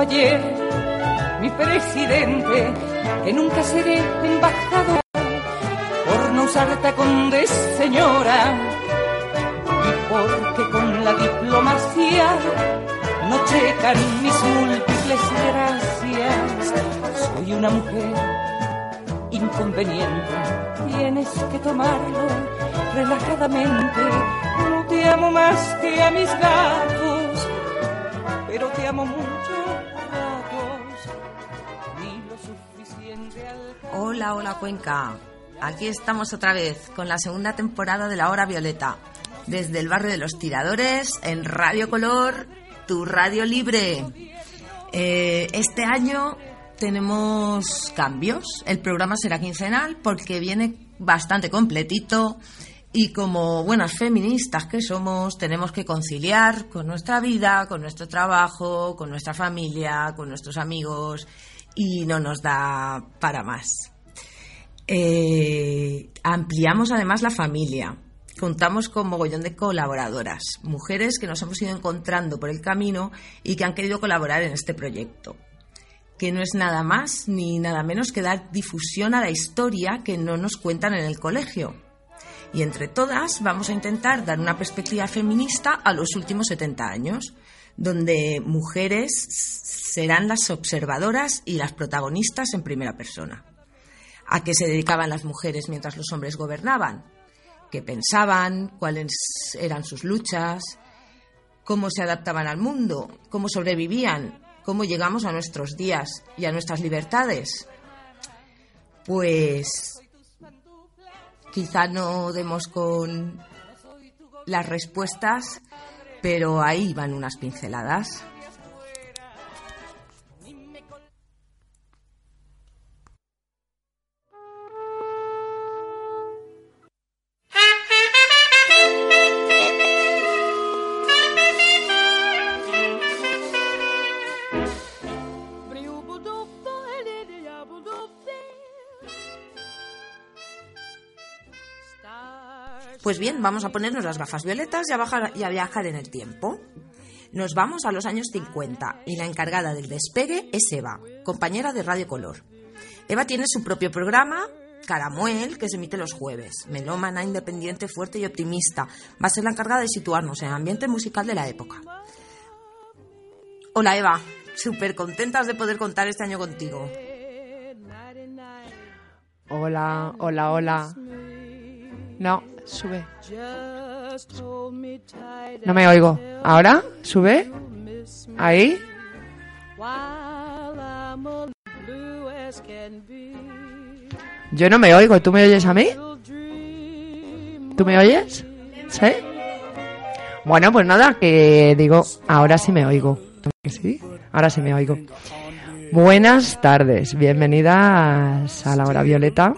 Ayer mi presidente, que nunca seré embajador por no usar tacón señora y porque con la diplomacia no checan mis múltiples gracias. Soy una mujer inconveniente, tienes que tomarlo relajadamente. No te amo más que a mis gatos, pero te amo mucho Hola, hola Cuenca. Aquí estamos otra vez con la segunda temporada de La Hora Violeta. Desde el barrio de los Tiradores, en Radio Color, tu radio libre. Eh, este año tenemos cambios. El programa será quincenal porque viene bastante completito y como buenas feministas que somos, tenemos que conciliar con nuestra vida, con nuestro trabajo, con nuestra familia, con nuestros amigos y no nos da para más. Eh, ampliamos además la familia. Contamos con mogollón de colaboradoras, mujeres que nos hemos ido encontrando por el camino y que han querido colaborar en este proyecto, que no es nada más ni nada menos que dar difusión a la historia que no nos cuentan en el colegio. Y entre todas vamos a intentar dar una perspectiva feminista a los últimos 70 años, donde mujeres serán las observadoras y las protagonistas en primera persona. ¿A qué se dedicaban las mujeres mientras los hombres gobernaban? ¿Qué pensaban? ¿Cuáles eran sus luchas? ¿Cómo se adaptaban al mundo? ¿Cómo sobrevivían? ¿Cómo llegamos a nuestros días y a nuestras libertades? Pues quizá no demos con las respuestas, pero ahí van unas pinceladas. Pues bien, vamos a ponernos las gafas violetas y a, bajar- y a viajar en el tiempo. Nos vamos a los años 50 y la encargada del despegue es Eva, compañera de Radio Color. Eva tiene su propio programa, Caramuel, que se emite los jueves. Melómana, independiente, fuerte y optimista. Va a ser la encargada de situarnos en el ambiente musical de la época. Hola Eva, súper contentas de poder contar este año contigo. Hola, hola, hola. No, sube. No me oigo. ¿Ahora? ¿Sube? ¿Ahí? Yo no me oigo. ¿Tú me oyes a mí? ¿Tú me oyes? ¿Sí? Bueno, pues nada, que digo, ahora sí me oigo. ¿Que ¿Sí? Ahora sí me oigo. Buenas tardes, bienvenidas a la hora violeta.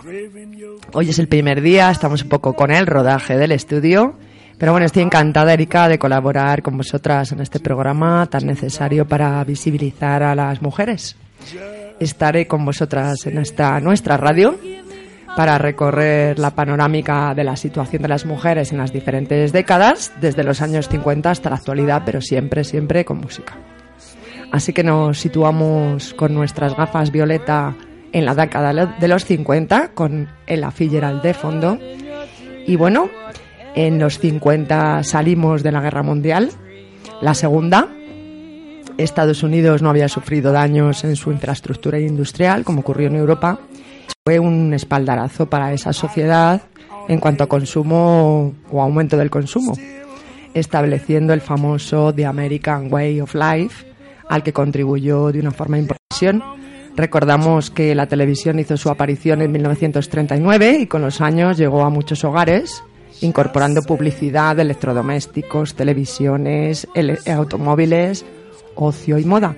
Hoy es el primer día, estamos un poco con el rodaje del estudio, pero bueno, estoy encantada, Erika, de colaborar con vosotras en este programa tan necesario para visibilizar a las mujeres. Estaré con vosotras en esta nuestra radio para recorrer la panorámica de la situación de las mujeres en las diferentes décadas, desde los años 50 hasta la actualidad, pero siempre, siempre con música. Así que nos situamos con nuestras gafas violeta en la década de los 50, con el Fitzgerald de fondo. Y bueno, en los 50 salimos de la Guerra Mundial, la segunda, Estados Unidos no había sufrido daños en su infraestructura industrial, como ocurrió en Europa, fue un espaldarazo para esa sociedad en cuanto a consumo o aumento del consumo, estableciendo el famoso The American Way of Life, al que contribuyó de una forma importante. Recordamos que la televisión hizo su aparición en 1939 y con los años llegó a muchos hogares, incorporando publicidad electrodomésticos, televisiones, automóviles, ocio y moda.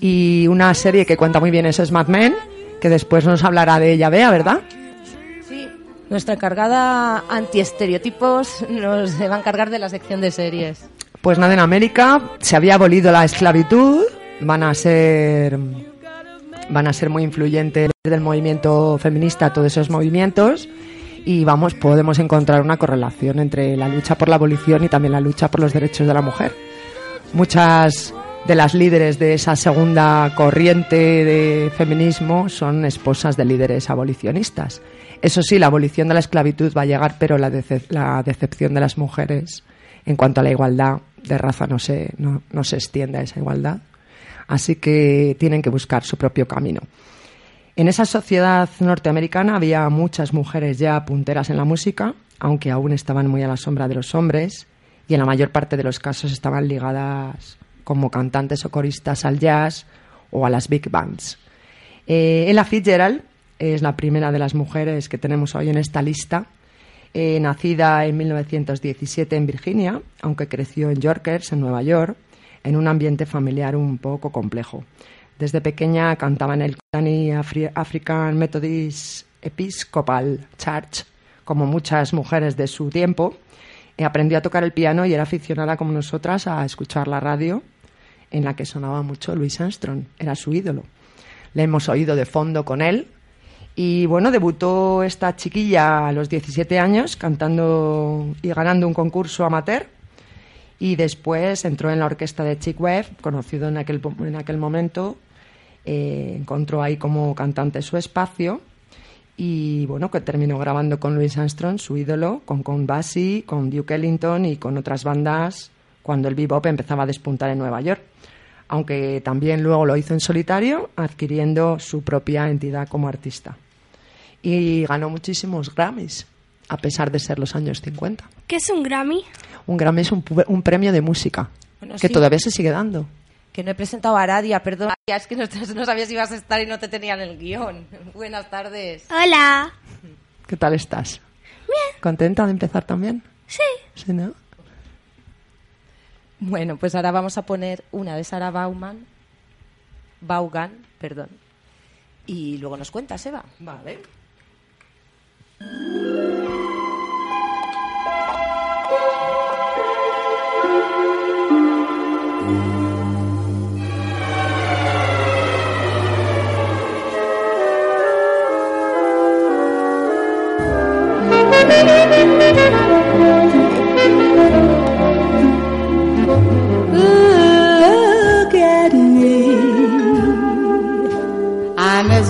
Y una serie que cuenta muy bien es Mad Men, que después nos hablará de ella, Bea, ¿verdad? Sí, nuestra encargada antiestereotipos nos va a encargar de la sección de series. Pues nada, en América se había abolido la esclavitud, van a ser van a ser muy influyentes del movimiento feminista, todos esos movimientos, y vamos, podemos encontrar una correlación entre la lucha por la abolición y también la lucha por los derechos de la mujer. Muchas de las líderes de esa segunda corriente de feminismo son esposas de líderes abolicionistas. Eso sí, la abolición de la esclavitud va a llegar, pero la, la decepción de las mujeres en cuanto a la igualdad de raza no se, no, no se extiende a esa igualdad. Así que tienen que buscar su propio camino. En esa sociedad norteamericana había muchas mujeres ya punteras en la música, aunque aún estaban muy a la sombra de los hombres y en la mayor parte de los casos estaban ligadas como cantantes o coristas al jazz o a las big bands. Eh, Ella Fitzgerald es la primera de las mujeres que tenemos hoy en esta lista. Eh, nacida en 1917 en Virginia, aunque creció en Yorkers, en Nueva York, en un ambiente familiar un poco complejo. Desde pequeña cantaba en el African Methodist Episcopal Church, como muchas mujeres de su tiempo. aprendió a tocar el piano y era aficionada como nosotras a escuchar la radio, en la que sonaba mucho Louis Armstrong, era su ídolo. Le hemos oído de fondo con él. Y bueno, debutó esta chiquilla a los 17 años cantando y ganando un concurso amateur y después entró en la orquesta de Chick Webb, conocido en aquel, en aquel momento, eh, encontró ahí como cantante su espacio y bueno, que terminó grabando con Louis Armstrong, su ídolo, con Count Basie, con Duke Ellington y con otras bandas cuando el bebop empezaba a despuntar en Nueva York. Aunque también luego lo hizo en solitario, adquiriendo su propia entidad como artista. Y ganó muchísimos Grammys, a pesar de ser los años 50. ¿Qué es un Grammy? Un Grammy es un, un premio de música que todavía se sigue dando. Que no he presentado a Aradia, perdón. Es que no, no, sabías si ibas a estar y no te tenían el guion. Buenas tardes. Hola. ¿Qué tal estás? Bien. ¿Contenta de empezar también? Sí. Sí, ¿no? Bueno, pues ahora vamos a poner una de Sara Bauman. Baugan, perdón. Y luego nos cuentas, Eva. Vale.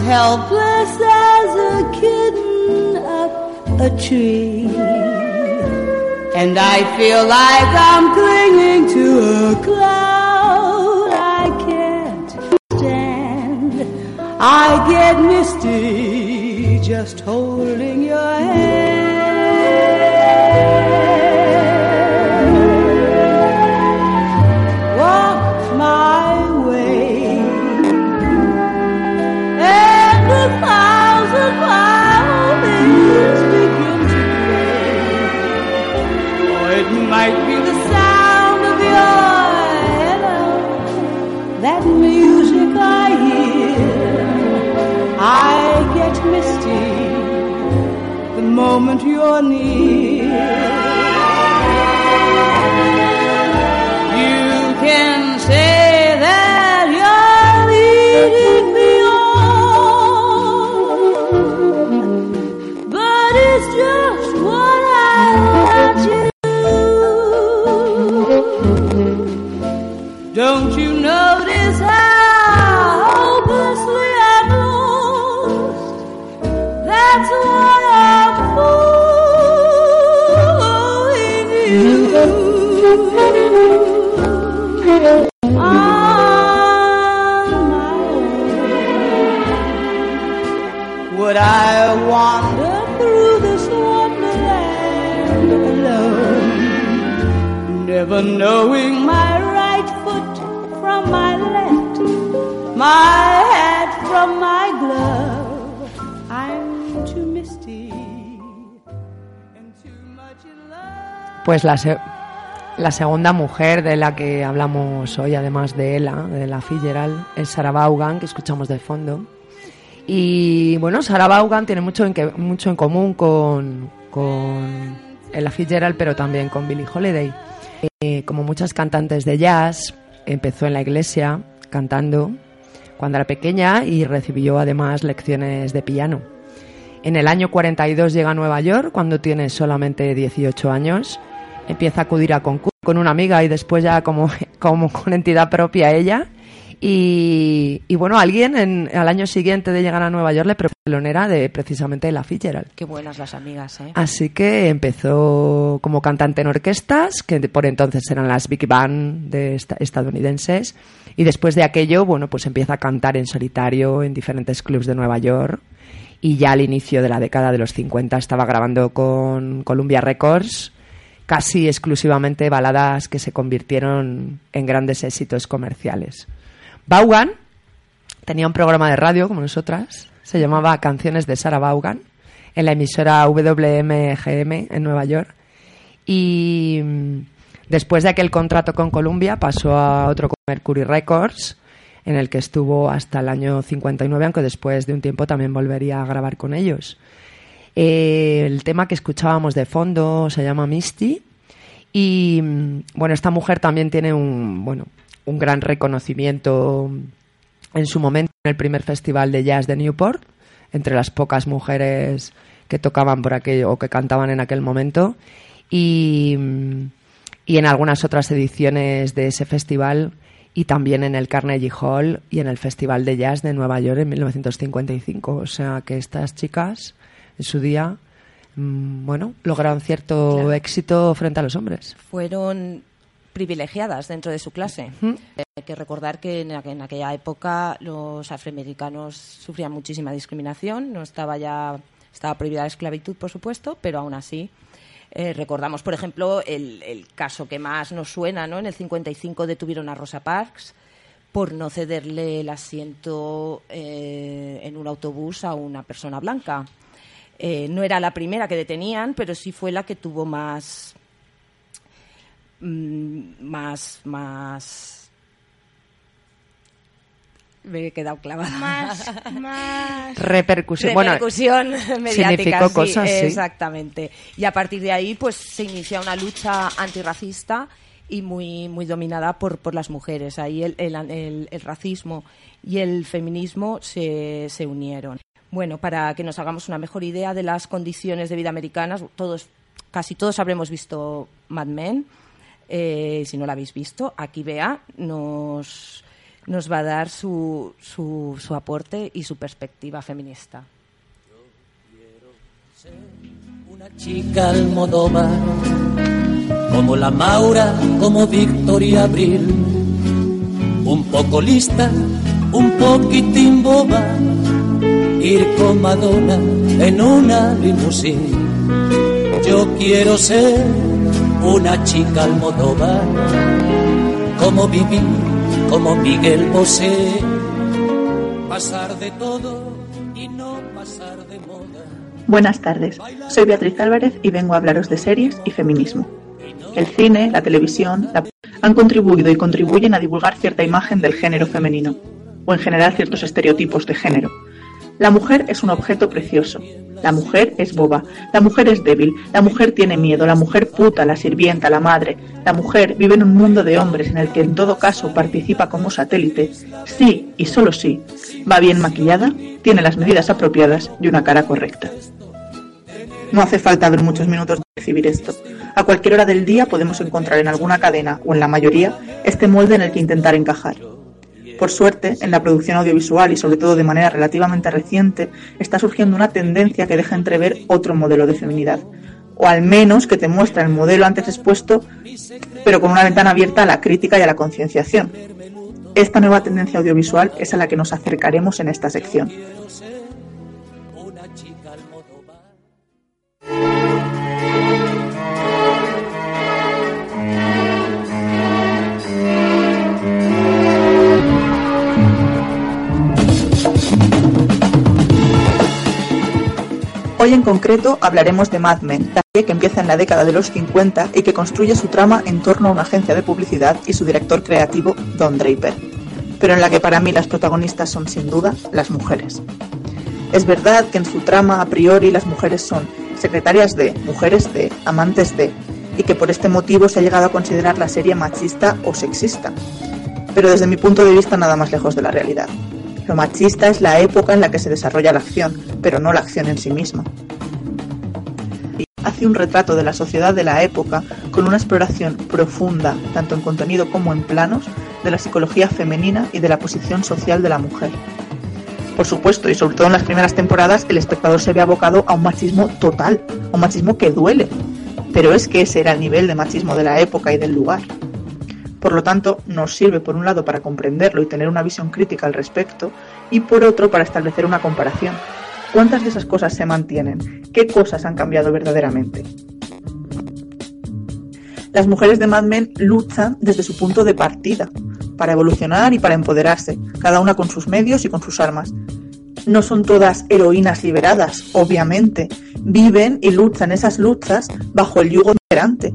Helpless as a up a tree. And I feel like I'm clinging to a cloud I can't stand. I get misty just holding your hand. Moment you're near. Pues la, se- la segunda mujer de la que hablamos hoy, además de Ella, de la Fitzgerald, es Sarah Vaughan, que escuchamos de fondo. Y bueno, Sarah Vaughan tiene mucho en, que, mucho en común con, con Ella Fitzgerald, pero también con Billie Holiday. Eh, como muchas cantantes de jazz, empezó en la iglesia cantando cuando era pequeña y recibió además lecciones de piano. En el año 42 llega a Nueva York, cuando tiene solamente 18 años. Empieza a acudir a concursos con una amiga y después ya como, como con entidad propia ella. Y, y bueno, alguien en, al año siguiente de llegar a Nueva York le propuso telonera de precisamente la Fitzgerald. Qué buenas las amigas, ¿eh? Así que empezó como cantante en orquestas, que por entonces eran las big band de esta- estadounidenses, y después de aquello, bueno, pues empieza a cantar en solitario en diferentes clubs de Nueva York, y ya al inicio de la década de los 50 estaba grabando con Columbia Records casi exclusivamente baladas que se convirtieron en grandes éxitos comerciales. Vaughan tenía un programa de radio como nosotras, se llamaba Canciones de Sarah Vaughan, en la emisora WMGM en Nueva York. Y mm, después de aquel contrato con Columbia pasó a otro con Mercury Records, en el que estuvo hasta el año 59, aunque después de un tiempo también volvería a grabar con ellos. Eh, el tema que escuchábamos de fondo se llama Misty. Y mm, bueno, esta mujer también tiene un, bueno, un gran reconocimiento en su momento en el primer festival de jazz de Newport, entre las pocas mujeres que tocaban por aquello o que cantaban en aquel momento. Y, mm, y en algunas otras ediciones de ese festival y también en el Carnegie Hall y en el Festival de Jazz de Nueva York en 1955. O sea que estas chicas en su día, mm, bueno, lograron cierto Claro. éxito frente a los hombres. Fueron privilegiadas dentro de su clase. Ujú. Hay que recordar que en, aqu- en aquella época los afroamericanos sufrían muchísima discriminación, no estaba ya estaba prohibida la esclavitud, por supuesto, pero aún así eh, recordamos, por ejemplo, el, el caso que más nos suena, ¿no? En el 55 detuvieron a Rosa Parks por no cederle el asiento eh, en un autobús a una persona blanca. Eh, no era la primera que detenían, pero sí fue la que tuvo más mm, más más me he quedado clavada Más, más. Repercusión. Bueno, repercusión mediática significó sí, cosas, sí. exactamente y a partir de ahí pues se inicia una lucha antirracista y muy muy dominada por, por las mujeres ahí el, el, el- el racismo y el feminismo se, se unieron bueno para que nos hagamos una mejor idea de las condiciones de vida americanas todos casi todos habremos visto Mad Men eh, si no la habéis visto aquí Bea nos nos va a dar su, su, su aporte y su perspectiva feminista. Una chica como la Maura, como Victoria Abril, un poco lista, un poquitín boba, ir con Madonna en una limusín. Yo quiero ser una chica Almodóvar, como Vivi, como Miguel Bosé, pasar de todo y no pasar de moda. Buenas tardes, soy Beatriz Álvarez y vengo a hablaros de series y feminismo. El cine, la televisión, la- han contribuido y contribuyen a divulgar cierta imagen del género femenino, o en general ciertos estereotipos de género. La mujer es un objeto precioso. La mujer es boba. La mujer es débil. La mujer tiene miedo. La mujer puta, la sirvienta, la madre. La mujer vive en un mundo de hombres en el que en todo caso participa como satélite. Sí, y solo sí, va bien maquillada, tiene las medidas apropiadas y una cara correcta. No hace falta ver muchos minutos de recibir esto. A cualquier hora del día podemos encontrar en alguna cadena, o en la mayoría, este molde en el que intentar encajar. Por suerte, en la producción audiovisual y sobre todo de manera relativamente reciente, está surgiendo una tendencia que deja entrever otro modelo de feminidad, o al menos que te muestra el modelo antes expuesto, pero con una ventana abierta a la crítica y a la concienciación. Esta nueva tendencia audiovisual es a la que nos acercaremos en esta sección. Hoy en concreto hablaremos de Mad Men, la serie que empieza en la década de los 50 y que construye su trama en torno a una agencia de publicidad y su director creativo, Don Draper, pero en la que para mí las protagonistas son sin duda las mujeres. Es verdad que en su trama a priori las mujeres son secretarias de, mujeres de, amantes de, y que por este motivo se ha llegado a considerar la serie machista o sexista, pero desde mi punto de vista nada más lejos de la realidad. Lo machista es la época en la que se desarrolla la acción, pero no la acción en sí misma. Hace un retrato de la sociedad de la época con una exploración profunda, tanto en contenido como en planos, de la psicología femenina y de la posición social de la mujer. Por supuesto, y sobre todo en las primeras temporadas, el espectador se ve abocado a un machismo total, un machismo que duele. Pero es que ese era el nivel de machismo de la época y del lugar. Por lo tanto, nos sirve por un lado para comprenderlo y tener una visión crítica al respecto, y por otro para establecer una comparación. ¿Cuántas de esas cosas se mantienen? ¿Qué cosas han cambiado verdaderamente? Las mujeres de Mad Men luchan desde su punto de partida, para evolucionar y para empoderarse, cada una con sus medios y con sus armas. No son todas heroínas liberadas, obviamente. Viven y luchan esas luchas bajo el yugo imperante,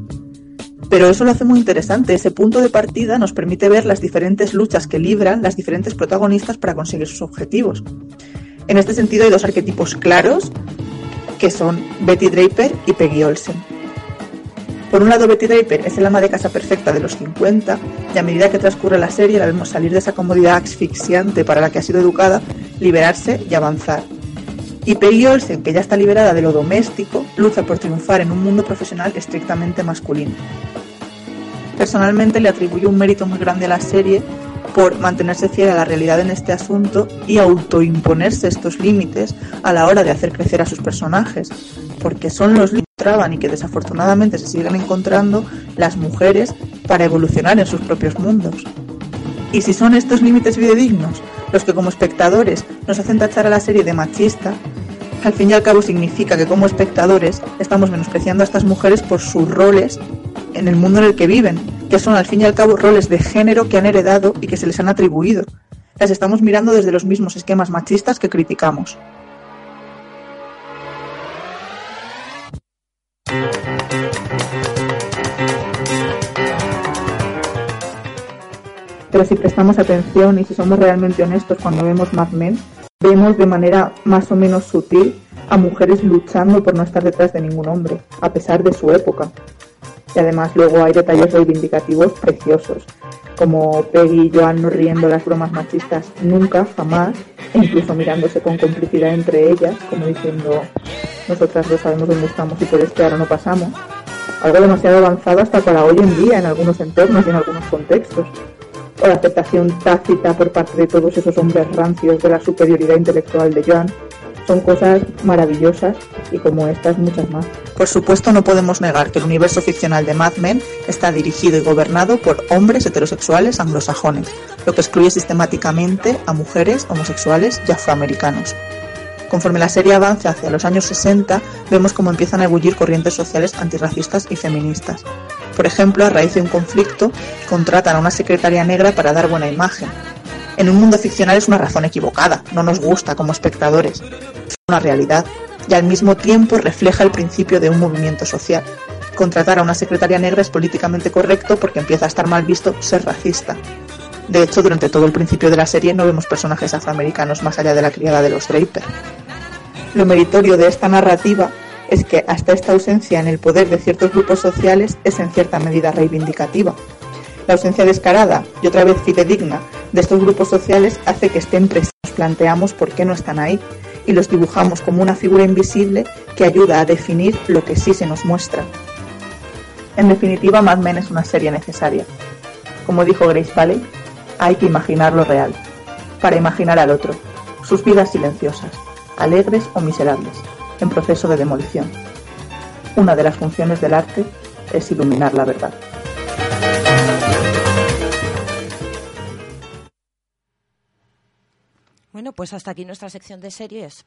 pero eso lo hace muy interesante. Ese punto de partida nos permite ver las diferentes luchas que libran las diferentes protagonistas para conseguir sus objetivos. En este sentido hay dos arquetipos claros que son Betty Draper y Peggy Olsen. Por un lado, Betty Draper es el ama de casa perfecta de los 50 y a medida que transcurre la serie la vemos salir de esa comodidad asfixiante para la que ha sido educada, liberarse y avanzar. Y Peggy Olsen, que ya está liberada de lo doméstico, lucha por triunfar en un mundo profesional estrictamente masculino. Personalmente le atribuyo un mérito muy grande a la serie por mantenerse fiel a la realidad en este asunto y autoimponerse estos límites a la hora de hacer crecer a sus personajes, porque son los que traban y que desafortunadamente se siguen encontrando las mujeres para evolucionar en sus propios mundos. Y si son estos límites videodignos los que como espectadores nos hacen tachar a la serie de machista, al fin y al cabo significa que como espectadores estamos menospreciando a estas mujeres por sus roles en el mundo en el que viven, que son al fin y al cabo roles de género que han heredado y que se les han atribuido. Las estamos mirando desde los mismos esquemas machistas que criticamos. Pero si prestamos atención y si somos realmente honestos cuando vemos Mad Men, vemos de manera más o menos sutil a mujeres luchando por no estar detrás de ningún hombre, a pesar de su época. Y además luego hay detalles reivindicativos preciosos, como Peggy y Joan no riendo las bromas machistas nunca, jamás, e incluso mirándose con complicidad entre ellas, como diciendo, nosotras no sabemos dónde estamos y por este ahora no pasamos. Algo demasiado avanzado hasta para hoy en día en algunos entornos y en algunos contextos. O la aceptación tácita por parte de todos esos hombres rancios de la superioridad intelectual de Joan, son cosas maravillosas y como estas muchas más. Por supuesto no podemos negar que el universo ficcional de Mad Men está dirigido y gobernado por hombres heterosexuales anglosajones, lo que excluye sistemáticamente a mujeres homosexuales y afroamericanos. Conforme la serie avanza hacia los años 60, vemos cómo empiezan a ebullir corrientes sociales antirracistas y feministas. Por ejemplo, a raíz de un conflicto, contratan a una secretaria negra para dar buena imagen. En un mundo ficcional es una razón equivocada, no nos gusta como espectadores. Es una realidad y al mismo tiempo refleja el principio de un movimiento social. Contratar a una secretaria negra es políticamente correcto porque empieza a estar mal visto ser racista. De hecho, durante todo el principio de la serie no vemos personajes afroamericanos más allá de la criada de los Draper. Lo meritorio de esta narrativa es que hasta esta ausencia en el poder de ciertos grupos sociales es en cierta medida reivindicativa. La ausencia descarada y otra vez fidedigna de estos grupos sociales hace que estén presentes. Nos planteamos por qué no están ahí y los dibujamos como una figura invisible que ayuda a definir lo que sí se nos muestra. En definitiva, Mad Men es una serie necesaria. Como dijo Grace Paley, hay que imaginar lo real, para imaginar al otro, sus vidas silenciosas, alegres o miserables, en proceso de demolición. Una de las funciones del arte es iluminar la verdad. Bueno, pues hasta aquí nuestra sección de series.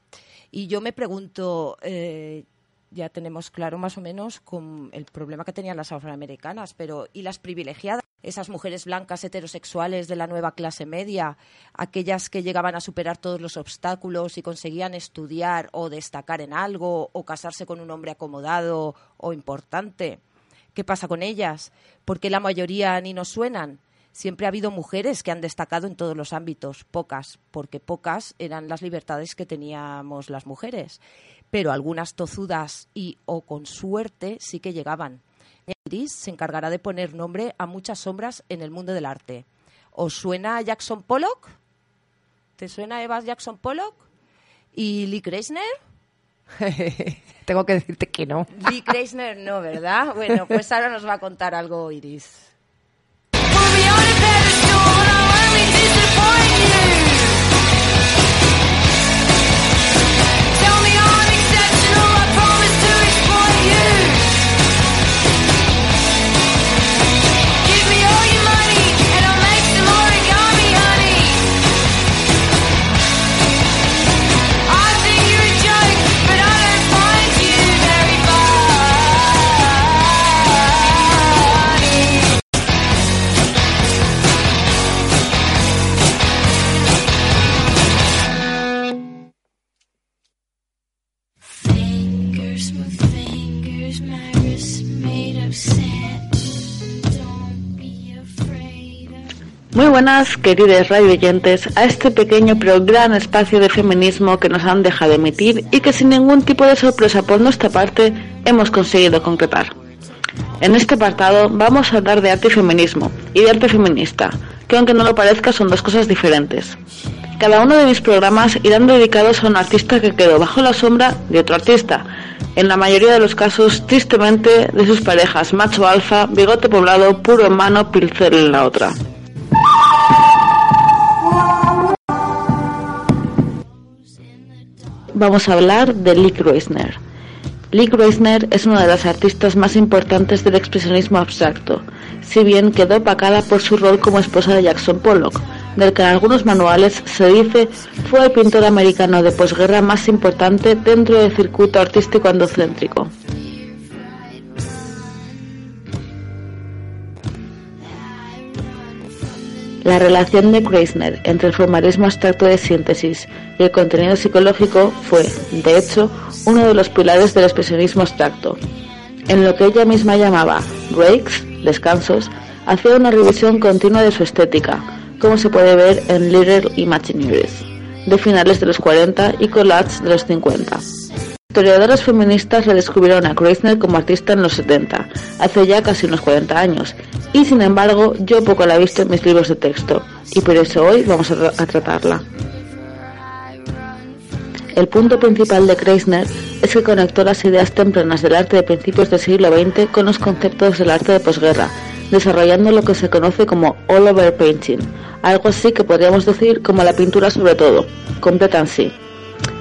Y yo me pregunto, eh, ya tenemos claro más o menos con el problema que tenían las afroamericanas, pero ¿y las privilegiadas? Esas mujeres blancas heterosexuales de la nueva clase media, aquellas que llegaban a superar todos los obstáculos y conseguían estudiar o destacar en algo o casarse con un hombre acomodado o importante. ¿Qué pasa con ellas? ¿Por qué la mayoría ni nos suenan? Siempre ha habido mujeres que han destacado en todos los ámbitos, pocas, porque pocas eran las libertades que teníamos las mujeres, pero algunas tozudas y o con suerte sí que llegaban. Iris se encargará de poner nombre a muchas sombras en el mundo del arte. ¿Os suena Jackson Pollock? ¿Te suena Eva Jackson Pollock? ¿Y Lee Kreisner? Tengo que decirte que no. Lee Kreisner no, ¿verdad? Bueno, pues ahora nos va a contar algo Iris. Buenas, queridos radioyentes, a este pequeño pero gran espacio de feminismo que nos han dejado emitir y que sin ningún tipo de sorpresa por nuestra parte hemos conseguido concretar. En este apartado vamos a hablar de arte y feminismo y de arte feminista, que aunque no lo parezca son dos cosas diferentes. Cada uno de mis programas irán dedicados a un artista que quedó bajo la sombra de otro artista, en la mayoría de los casos tristemente de sus parejas macho alfa, bigote poblado, puro en mano, pincel en la otra. Vamos a hablar de Lee Kreisner. Lee Kreisner es una de las artistas más importantes del expresionismo abstracto, si bien quedó opacada por su rol como esposa de Jackson Pollock, del que en algunos manuales se dice fue el pintor americano de posguerra más importante dentro del circuito artístico andocéntrico. La relación de Kreisner entre el formalismo abstracto de síntesis el contenido psicológico fue, de hecho, uno de los pilares del expresionismo abstracto. En lo que ella misma llamaba breaks, descansos, hacía una revisión continua de su estética, como se puede ver en Little Imagineers, de finales de los 40 y Collage de los 50. Historiadoras feministas redescubrieron a Kreisner como artista en los 70, hace ya casi unos 40 años, y sin embargo yo poco la he visto en mis libros de texto, y por eso hoy vamos a tratarla. El punto principal de Kreisner es que conectó las ideas tempranas del arte de principios del siglo XX con los conceptos del arte de posguerra, desarrollando lo que se conoce como all over painting, algo así que podríamos decir como la pintura sobre todo, completa en sí.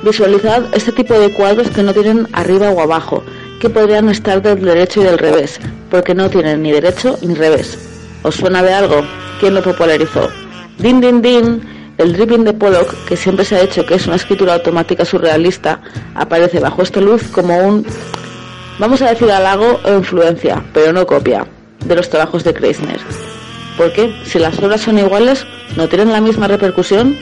Visualizad este tipo de cuadros que no tienen arriba o abajo, que podrían estar del derecho y del revés, porque no tienen ni derecho ni revés. ¿Os suena de algo? ¿Quién lo popularizó? Din din din, el dripping de Pollock, que siempre se ha hecho que es una escritura automática surrealista, aparece bajo esta luz como un, vamos a decir halago o influencia, pero no copia, de los trabajos de Kreisner. ¿Por qué? Si las obras son iguales, ¿no tienen la misma repercusión?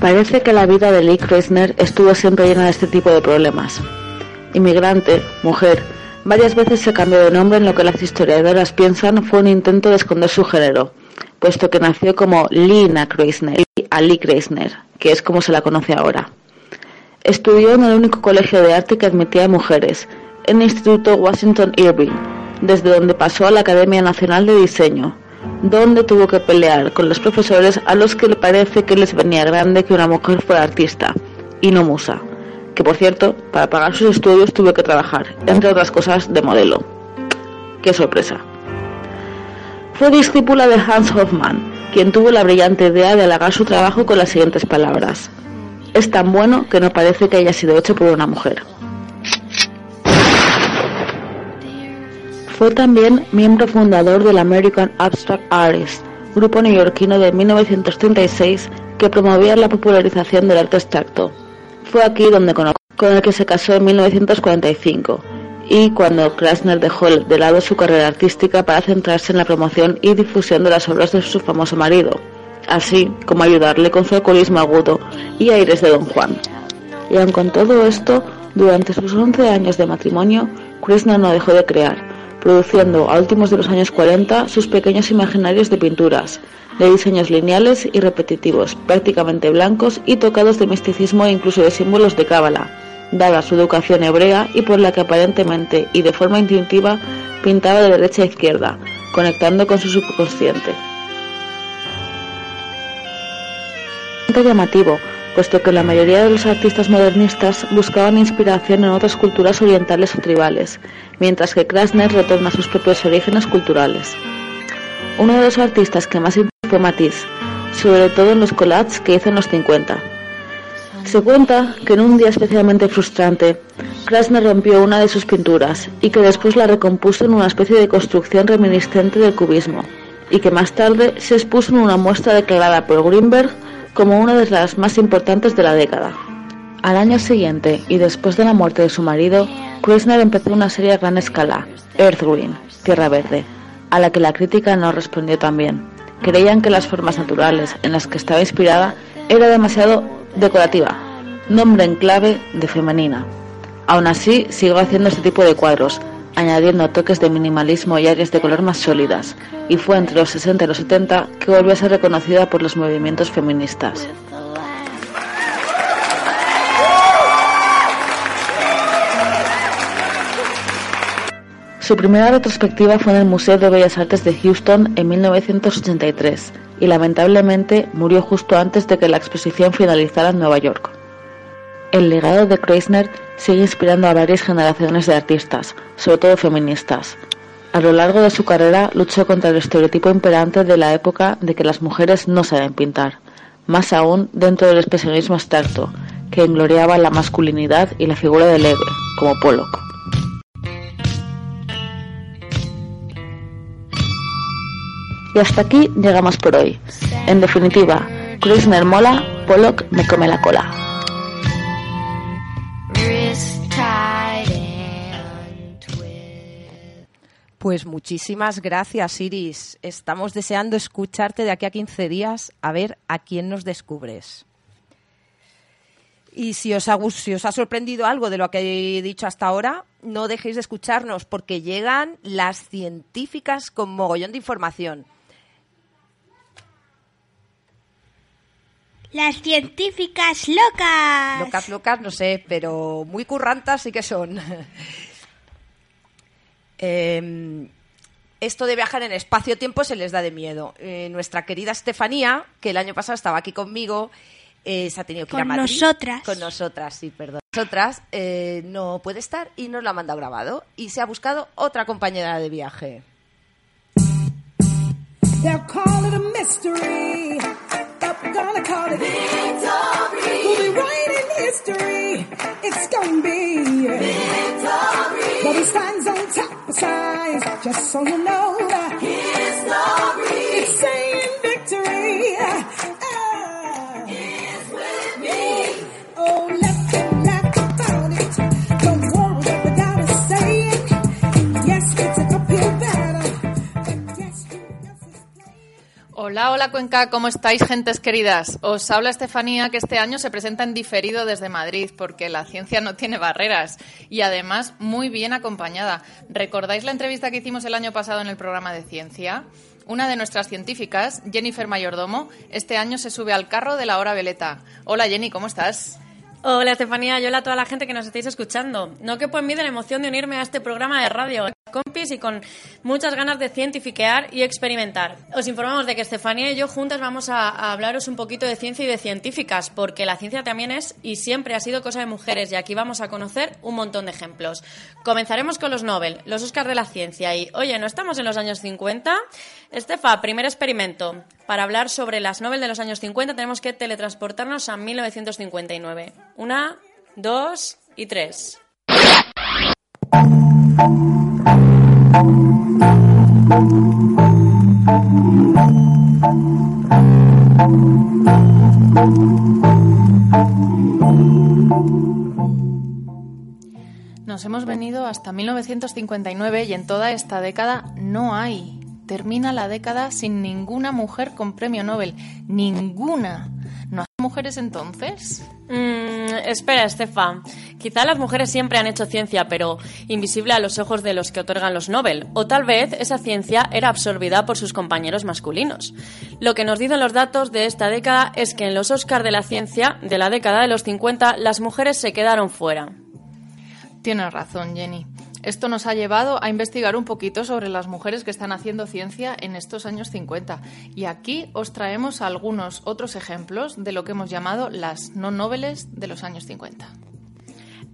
Parece que la vida de Lee Kreisner estuvo siempre llena de este tipo de problemas. Inmigrante, mujer, varias veces se cambió de nombre en lo que las historiadoras piensan fue un intento de esconder su género, puesto que nació como Lina Kreisner Ali Kreisner, que es como se la conoce ahora. Estudió en el único colegio de arte que admitía mujeres, en el Instituto Washington Irving, desde donde pasó a la Academia Nacional de Diseño, donde tuvo que pelear con los profesores a los que le parece que les venía grande que una mujer fuera artista y no musa, que por cierto, para pagar sus estudios tuvo que trabajar, entre otras cosas, de modelo. ¡Qué sorpresa! Fue discípula de Hans Hoffmann, quien tuvo la brillante idea de halagar su trabajo con las siguientes palabras. Es tan bueno que no parece que haya sido hecho por una mujer. Fue también miembro fundador del American Abstract Artists, grupo neoyorquino de 1936 que promovía la popularización del arte abstracto. Fue aquí donde conoció, con el que se casó en 1945 y cuando Krasner dejó de lado su carrera artística para centrarse en la promoción y difusión de las obras de su famoso marido, así como ayudarle con su alcoholismo agudo y aires de Don Juan. Y aun con todo esto, durante sus 11 años de matrimonio, Krasner no dejó de crear, produciendo a últimos de los años 40 sus pequeños imaginarios de pinturas, de diseños lineales y repetitivos, prácticamente blancos y tocados de misticismo e incluso de símbolos de cábala, dada su educación hebrea y por la que aparentemente y de forma instintiva pintaba de derecha a izquierda, conectando con su subconsciente. llamativo, puesto que la mayoría de los artistas modernistas buscaban inspiración en otras culturas orientales o tribales, mientras que Krasner retorna a sus propios orígenes culturales. Uno de los artistas que más fue Matisse, sobre todo en los collages que hizo en los 50. Se cuenta que en un día especialmente frustrante, Krasner rompió una de sus pinturas y que después la recompuso en una especie de construcción reminiscente del cubismo, y que más tarde se expuso en una muestra declarada por Greenberg como una de las más importantes de la década. Al año siguiente, y después de la muerte de su marido, Krasner empezó una serie a gran escala, Earth Tierra Verde, a la que la crítica no respondió tan bien. Creían que las formas naturales en las que estaba inspirada era demasiado decorativa, nombre en clave de femenina. Aún así, siguió haciendo este tipo de cuadros, añadiendo toques de minimalismo y áreas de color más sólidas, y fue entre los 60 y los 70 que volvió a ser reconocida por los movimientos feministas. Su primera retrospectiva fue en el Museo de Bellas Artes de Houston en 1983 y lamentablemente murió justo antes de que la exposición finalizara en Nueva York. El legado de Kreisner sigue inspirando a varias generaciones de artistas, sobre todo feministas. A lo largo de su carrera luchó contra el estereotipo imperante de la época de que las mujeres no saben pintar, más aún dentro del expresionismo abstracto, que engloriaba la masculinidad y la figura del héroe, como Pollock. Y hasta aquí llegamos por hoy. En definitiva, Krishner mola, Pollock me come la cola. Pues muchísimas gracias, Iris. Estamos deseando escucharte de aquí a 15 días a ver a quién nos descubres. Y si os, ha, si os ha sorprendido algo de lo que he dicho hasta ahora, no dejéis de escucharnos porque llegan las científicas con mogollón de información. Las científicas locas. Locas, locas, no sé, pero muy currantas sí que son. Em, esto de viajar en espacio-tiempo se les da de miedo. Eh, nuestra querida Estefanía, que el año pasado estaba aquí conmigo, eh, se ha tenido que ir a Con nosotras. Con nosotras, sí, perdón. Nosotras eh, no puede estar y nos lo ha mandado grabado. Y se ha buscado otra compañera de viaje. He stands on top of science, just so you know that his glory is saying victory. Hola, hola Cuenca, ¿cómo estáis, gentes queridas? Os habla Estefanía, que este año se presenta en diferido desde Madrid, porque la ciencia no tiene barreras y además muy bien acompañada. ¿Recordáis la entrevista que hicimos el año pasado en el programa de ciencia? Una de nuestras científicas, Jennifer Mayordomo, este año se sube al carro de la hora veleta. Hola Jenny, ¿cómo estás? Hola Estefanía, y hola a toda la gente que nos estáis escuchando. No quepo en mí de la emoción de unirme a este programa de radio, compis y con muchas ganas de cientifiquear y experimentar. Os informamos de que Estefanía y yo juntas vamos a, a hablaros un poquito de ciencia y de científicas, porque la ciencia también es y siempre ha sido cosa de mujeres y aquí vamos a conocer un montón de ejemplos. Comenzaremos con los Nobel, los Oscars de la ciencia y, oye, ¿no estamos en los años 50? Estefa, primer experimento. Para hablar sobre las Nobel de los años 50 tenemos que teletransportarnos a 1959. Una, dos y tres. Nos hemos venido hasta 1959 y en toda esta década no hay. Termina la década sin ninguna mujer con premio Nobel. Ninguna. ¿No hay mujeres entonces? Mm, espera, Estefa. Quizá las mujeres siempre han hecho ciencia, pero invisible a los ojos de los que otorgan los Nobel. O tal vez esa ciencia era absorbida por sus compañeros masculinos. Lo que nos dicen los datos de esta década es que en los Oscars de la ciencia de la década de los 50 las mujeres se quedaron fuera. Tienes razón, Jenny. Esto nos ha llevado a investigar un poquito sobre las mujeres que están haciendo ciencia en estos años 50. Y aquí os traemos algunos otros ejemplos de lo que hemos llamado las no noveles de los años 50.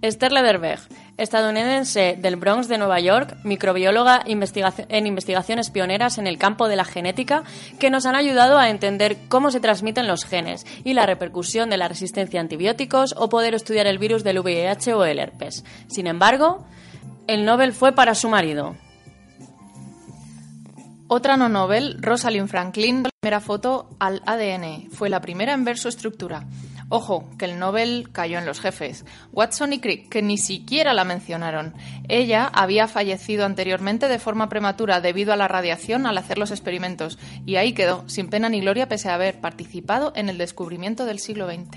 Esther Lederberg, estadounidense del Bronx de Nueva York, microbióloga en investigaciones pioneras en el campo de la genética, que nos han ayudado a entender cómo se transmiten los genes y la repercusión de la resistencia a antibióticos o poder estudiar el virus del VIH o el herpes. Sin embargo, el Nobel fue para su marido. Otra no Nobel, Rosalind Franklin, la primera foto al ADN. Fue la primera en ver su estructura. Ojo, que el Nobel cayó en los jefes. Watson y Crick, que ni siquiera la mencionaron. Ella había fallecido anteriormente de forma prematura debido a la radiación al hacer los experimentos, y ahí quedó, sin pena ni gloria, pese a haber participado en el descubrimiento del siglo XX.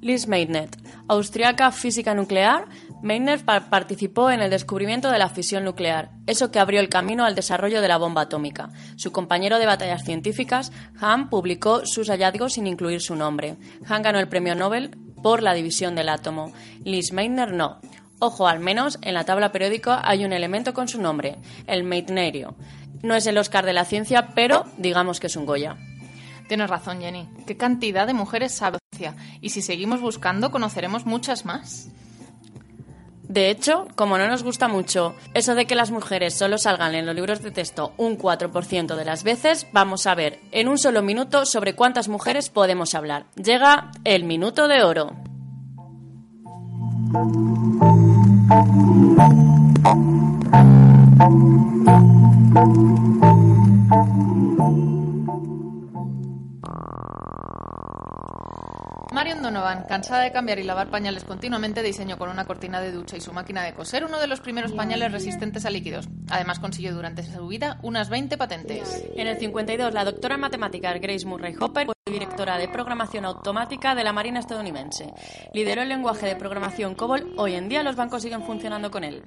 Liz Meitner, austriaca física nuclear, Meitner pa- participó en el descubrimiento de la fisión nuclear, eso que abrió el camino al desarrollo de la bomba atómica. Su compañero de batallas científicas, Hahn, publicó sus hallazgos sin incluir su nombre. Hahn ganó el premio Nobel por la división del átomo. Liz Meitner no. Ojo, al menos en la tabla periódica hay un elemento con su nombre, el Meitnerio. No es el Oscar de la ciencia, pero digamos que es un Goya. Tienes razón, Jenny. ¿Qué cantidad de mujeres sabe? Y si seguimos buscando, conoceremos muchas más. De hecho, como no nos gusta mucho eso de que las mujeres solo salgan en los libros de texto un 4% de las veces, vamos a ver en un solo minuto sobre cuántas mujeres podemos hablar. Llega el minuto de oro. Marion Donovan, cansada de cambiar y lavar pañales continuamente, diseñó con una cortina de ducha y su máquina de coser uno de los primeros pañales resistentes a líquidos. Además, consiguió durante su vida unas 20 patentes. En el 52, la doctora en matemáticas Grace Murray Hopper fue directora de programación automática de la Marina estadounidense. Lideró el lenguaje de programación COBOL. Hoy en día los bancos siguen funcionando con él.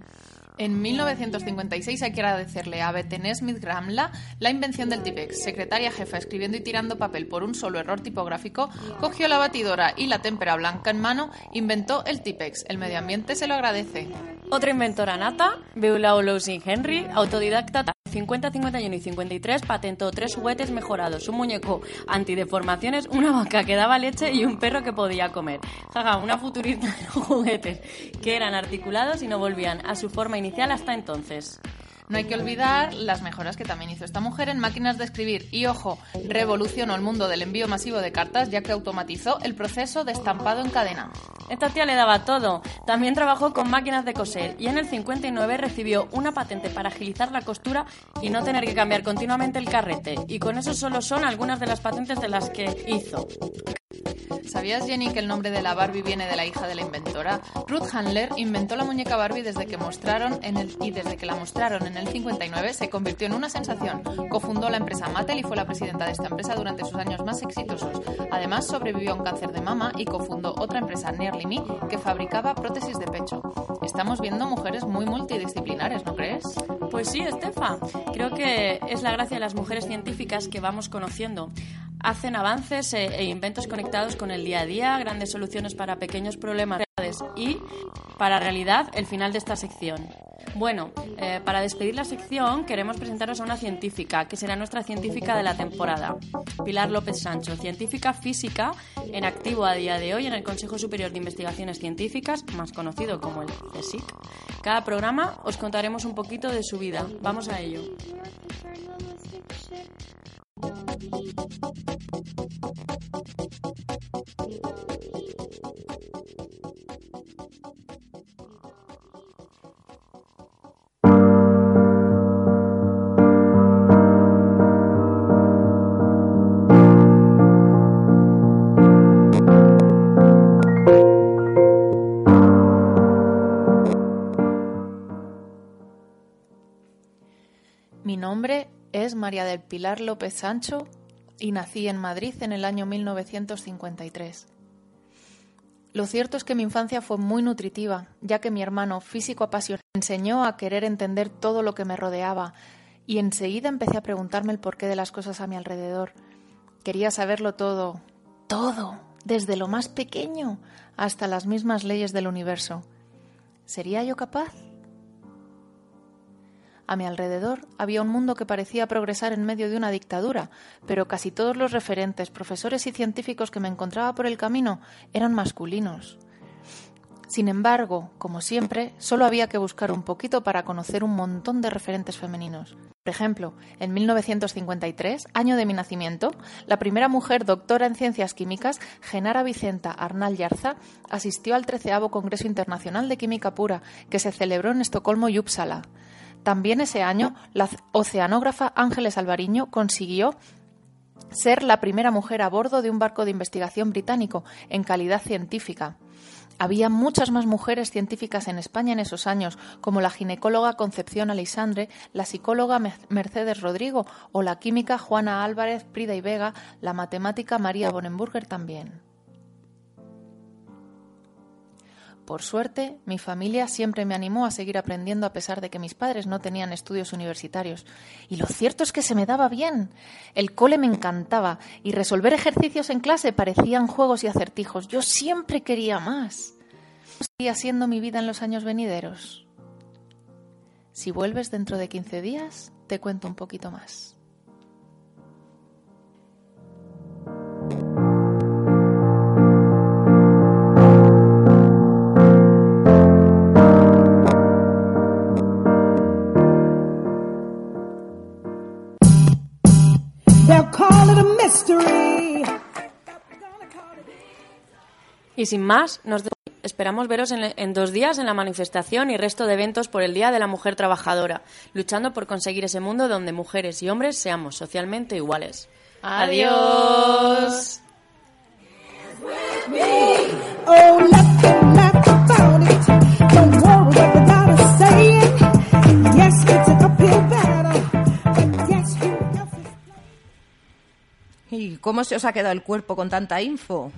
En 1956 hay que agradecerle a Bethany Smith Gramla la invención del Tipex. Secretaria jefa escribiendo y tirando papel por un solo error tipográfico, cogió la batidora y la témpera blanca en mano, inventó el Tipex. El medio ambiente se lo agradece. Otra inventora nata, Beulah Louise Henry, autodidacta 50, 51 y 53, patentó tres juguetes mejorados, un muñeco antideformaciones, una vaca que daba leche y un perro que podía comer. Jaja, una futurista de juguetes que eran articulados y no volvían a su forma inicial hasta entonces. No hay que olvidar las mejoras que también hizo esta mujer en máquinas de escribir y, ojo, revolucionó el mundo del envío masivo de cartas ya que automatizó el proceso de estampado en cadena. Esta tía le daba todo. También trabajó con máquinas de coser y en el 59 recibió una patente para agilizar la costura y no tener que cambiar continuamente el carrete. Y con eso solo son algunas de las patentes de las que hizo. ¿Sabías, Jenny, que el nombre de la Barbie viene de la hija de la inventora? Ruth Handler inventó la muñeca Barbie desde que mostraron en el, y desde que la mostraron en el 59 se convirtió en una sensación. Cofundó la empresa Mattel y fue la presidenta de esta empresa durante sus años más exitosos. Además, sobrevivió a un cáncer de mama y cofundó otra empresa, Nearly Me, que fabricaba prótesis de pecho. Estamos viendo mujeres muy multidisciplinares, ¿no crees? Pues sí, Estefa. Creo que es la gracia de las mujeres científicas que vamos conociendo. Hacen avances e, e inventos conectados con el día a día, grandes soluciones para pequeños problemas y, para realidad, el final de esta sección. Bueno, eh, para despedir la sección queremos presentaros a una científica, que será nuestra científica de la temporada, Pilar López Sancho, científica física en activo a día de hoy en el Consejo Superior de Investigaciones Científicas, más conocido como el CSIC. Cada programa os contaremos un poquito de su vida. Vamos a ello. Mi nombre es María del Pilar López Sancho y nací en Madrid en el año 1953. Lo cierto es que mi infancia fue muy nutritiva, ya que mi hermano, físico apasionado, me enseñó a querer entender todo lo que me rodeaba y enseguida empecé a preguntarme el porqué de las cosas a mi alrededor. Quería saberlo todo, todo, desde lo más pequeño hasta las mismas leyes del universo. ¿Sería yo capaz? A mi alrededor había un mundo que parecía progresar en medio de una dictadura, pero casi todos los referentes, profesores y científicos que me encontraba por el camino eran masculinos. Sin embargo, como siempre, solo había que buscar un poquito para conocer un montón de referentes femeninos. Por ejemplo, en 1953, año de mi nacimiento, la primera mujer doctora en ciencias químicas, Genara Vicenta Arnal Yarza, asistió al 13 Congreso Internacional de Química Pura, que se celebró en Estocolmo y Uppsala. También ese año, la oceanógrafa Ángeles Alvariño consiguió ser la primera mujer a bordo de un barco de investigación británico en calidad científica. Había muchas más mujeres científicas en España en esos años, como la ginecóloga Concepción Alisandre, la psicóloga Mercedes Rodrigo o la química Juana Álvarez Prida y Vega, la matemática María Bonenburger también. Por suerte, mi familia siempre me animó a seguir aprendiendo a pesar de que mis padres no tenían estudios universitarios. Y lo cierto es que se me daba bien. El cole me encantaba y resolver ejercicios en clase parecían juegos y acertijos. Yo siempre quería más. ¿Cómo seguía siendo mi vida en los años venideros? Si vuelves dentro de 15 días, te cuento un poquito más. Y sin más, nos esperamos veros en, en dos días en la manifestación y resto de eventos por el Día de la Mujer Trabajadora, luchando por conseguir ese mundo donde mujeres y hombres seamos socialmente iguales. Adiós. Cómo se os ha quedado el cuerpo con tanta info?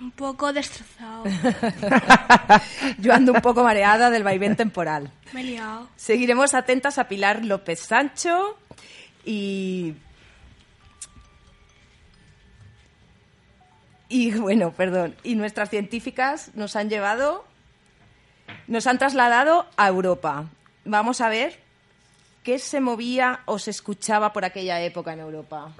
Un poco destrozado. Yo ando un poco mareada del vaivén temporal. Me he liado. Seguiremos atentas a Pilar López Sancho y... Y bueno, perdón, y nuestras científicas nos han llevado, nos han trasladado a Europa. Vamos a ver qué se movía o se escuchaba por aquella época en Europa.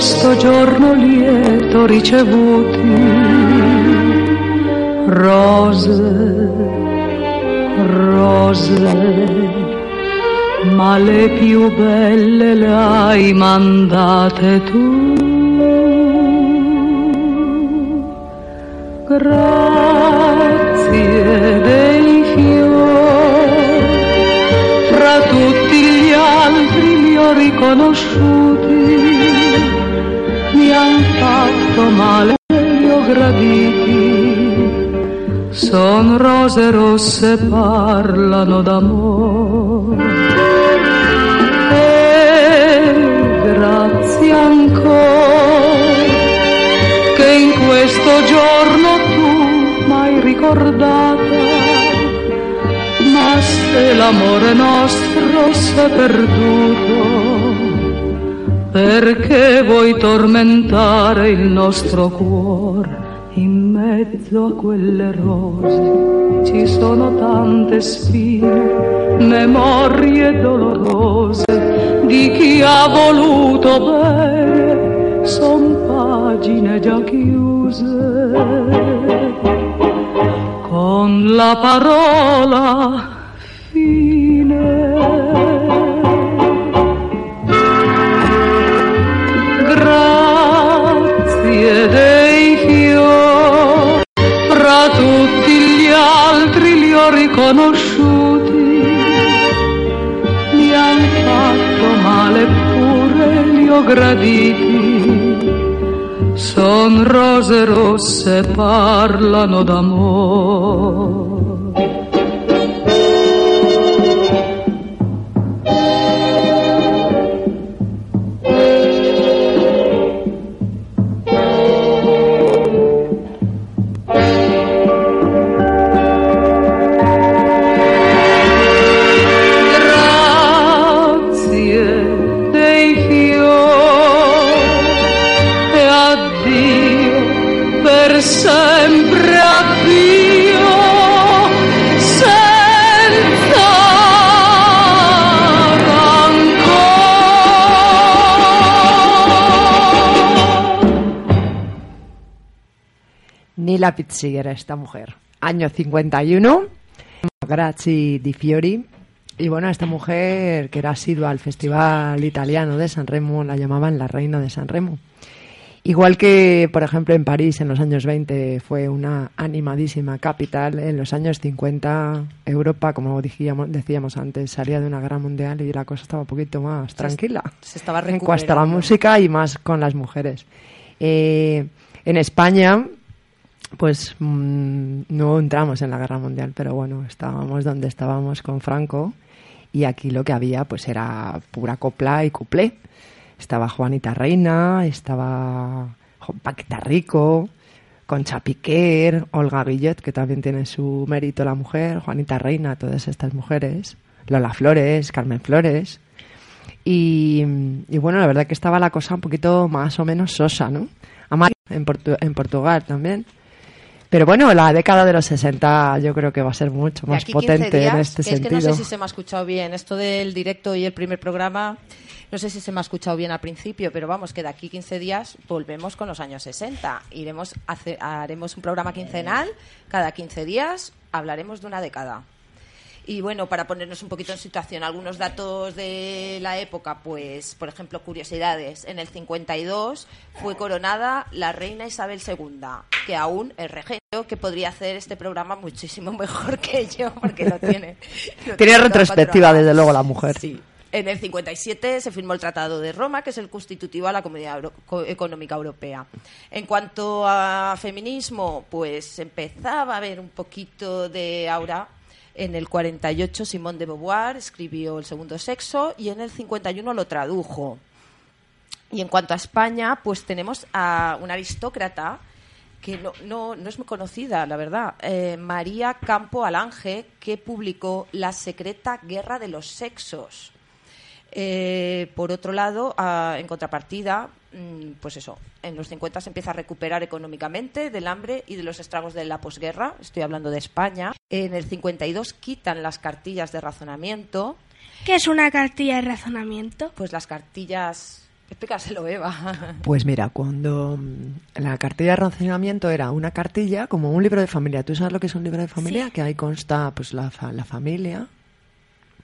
Questo giorno lieto ricevuti, rose, rose, ma le più belle le hai mandate tu. Grazie dei fiori fra tutti gli altri li ho riconosciuti, han fatto male, li ho graditi, son rose rosse, parlano d'amore. E grazie ancora che in questo giorno tu m'hai ricordata, ma se l'amore nostro s'è perduto, perché vuoi tormentare il nostro cuore? In mezzo a quelle rose ci sono tante spine, memorie dolorose di chi ha voluto bene, son pagine già chiuse. Con la parola fine. Riconosciuti. Mi han fatto male pure li ho graditi. Son rose rosse, parlano d'amore. Ni la pizziera esta mujer. Año 51, Grazi di Fiori. Y bueno, esta mujer que era asidua al Festival Italiano de San Remo, la llamaban la reina de San Remo. Igual que, por ejemplo, en París en los años 20 fue una animadísima capital, en los años 50 Europa, como decíamos, decíamos antes, salía de una guerra mundial y la cosa estaba un poquito más tranquila. Se estaba en cuanto a la música y más con las mujeres. Eh, en España, pues mm, no entramos en la guerra mundial, pero bueno, estábamos donde estábamos con Franco y aquí lo que había pues era pura copla y cuplé. Estaba Juanita Reina, estaba Paquita Rico, Concha Piquer, Olga Guillet, que también tiene su mérito la mujer, Juanita Reina, todas estas mujeres, Lola Flores, Carmen Flores. Y, y bueno, la verdad que estaba la cosa un poquito más o menos sosa, ¿no? Amar en, Portu- en Portugal también. Pero bueno, la década de los 60 yo creo que va a ser mucho más aquí 15 potente días, en este que es sentido. que no sé si se me ha escuchado bien esto del directo y el primer programa. No sé si se me ha escuchado bien al principio, pero vamos, que de aquí 15 días volvemos con los años 60. Iremos hace- haremos un programa quincenal, cada 15 días hablaremos de una década. Y bueno, para ponernos un poquito en situación, algunos datos de la época, pues, por ejemplo, curiosidades. En el 52 fue coronada la reina Isabel II, que aún es regio, que podría hacer este programa muchísimo mejor que yo, porque lo tiene. lo Tiene retrospectiva, desde luego, la mujer. Sí. En el 57 se firmó el Tratado de Roma, que es el constitutivo a la Comunidad Euro- Económica Europea. En cuanto a feminismo, pues empezaba a haber un poquito de aura. En el 48 Simone de Beauvoir escribió El segundo sexo y en el 51 lo tradujo. Y en cuanto a España, pues tenemos a una aristócrata que no, no, no es muy conocida, la verdad, eh, María Campo Alange, que publicó La secreta guerra de los sexos. Eh, por otro lado, ah, en contrapartida, pues eso, en los 50 se empieza a recuperar económicamente del hambre y de los estragos de la posguerra, estoy hablando de España. En el 52 quitan las cartillas de razonamiento. ¿Qué es una cartilla de razonamiento? Pues las cartillas... Explícaselo, Eva. Pues mira, cuando mm, la cartilla de razonamiento era una cartilla como un libro de familia. ¿Tú sabes lo que es un libro de familia? Que ahí consta pues la, fa- la familia.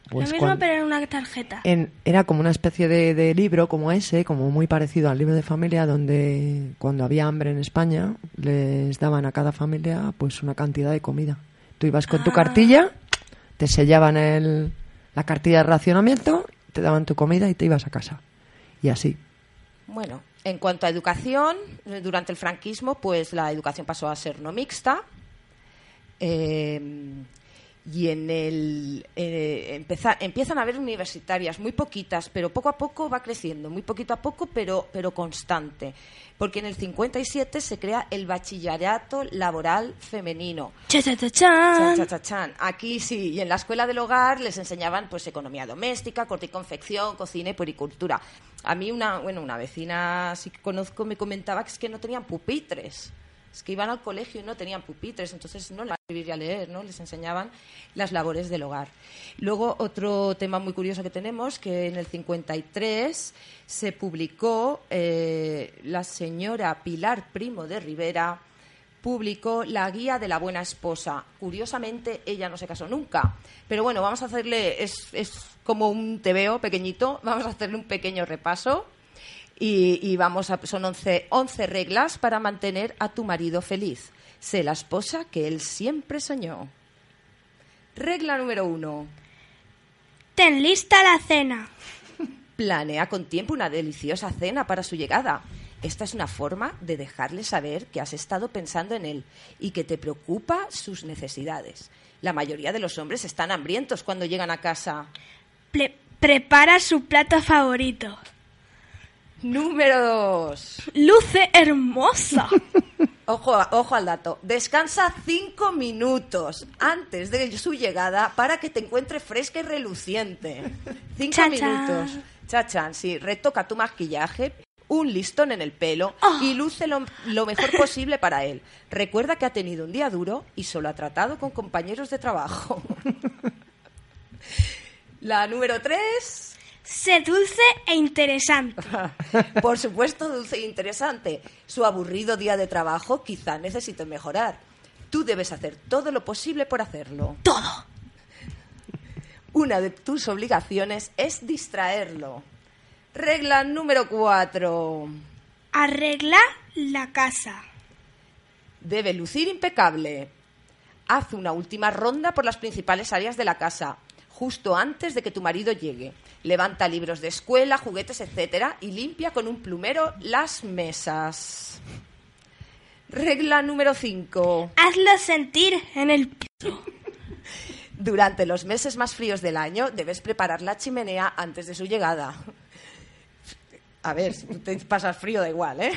Pues Lo mismo, cuan- pero en una tarjeta. en- era como una especie de, de libro como ese, como muy parecido al libro de familia, donde cuando había hambre en España les daban a cada familia pues una cantidad de comida. Tú ibas con tu Ah. cartilla, te sellaban el, la cartilla de racionamiento, te daban tu comida y te ibas a casa. Y así. Bueno, en cuanto a educación, durante el franquismo, pues la educación pasó a ser no mixta. Eh, y en el eh, empeza- empiezan a haber universitarias, muy poquitas, pero poco a poco va creciendo, muy poquito a poco, pero, pero constante. Porque en el 57 se crea el bachillerato laboral femenino. Cha, cha, cha, Chan, cha, cha, chan. Aquí sí, y en la escuela del hogar les enseñaban pues economía doméstica, corte y confección, cocina y puericultura. A mí una, bueno, una vecina sí que conozco me comentaba que es que no tenían pupitres. Que iban al colegio y no tenían pupitres, entonces no les a leer, ¿no? Les enseñaban las labores del hogar. Luego, otro tema muy curioso que tenemos, que en el 53 se publicó eh, la señora Pilar Primo de Rivera, publicó la guía de la buena esposa. Curiosamente, ella no se casó nunca. Pero bueno, vamos a hacerle, es, es como un tebeo pequeñito, vamos a hacerle un pequeño repaso. Y, y vamos a, son 11, 11 reglas para mantener a tu marido feliz. Sé la esposa que él siempre soñó. Regla número uno. Ten lista la cena. Planea con tiempo una deliciosa cena para su llegada. Esta es una forma de dejarle saber que has estado pensando en él y que te preocupa sus necesidades. La mayoría de los hombres están hambrientos cuando llegan a casa. Prepara su plato favorito. Número dos. Luce hermosa. Ojo, ojo al dato. Descansa cinco minutos antes de su llegada para que te encuentre fresca y reluciente. Cinco Cha, cha. minutos. Chachan, sí. Retoca tu maquillaje, un listón en el pelo y luce lo, lo mejor posible para él. Recuerda que ha tenido un día duro y solo ha tratado con compañeros de trabajo. La número tres. Sé dulce e interesante. Por supuesto, dulce e interesante. Su aburrido día de trabajo quizá necesite mejorar. Tú debes hacer todo lo posible por hacerlo. Todo. Una de tus obligaciones es distraerlo. Regla número cuatro. Arregla la casa. Debe lucir impecable. Haz una última ronda por las principales áreas de la casa, justo antes de que tu marido llegue. Levanta libros de escuela, juguetes, etcétera, y limpia con un plumero las mesas. Regla número 5. Hazlo sentir en el piso. Durante los meses más fríos del año debes preparar la chimenea antes de su llegada. A ver, si te pasas frío da igual, ¿eh?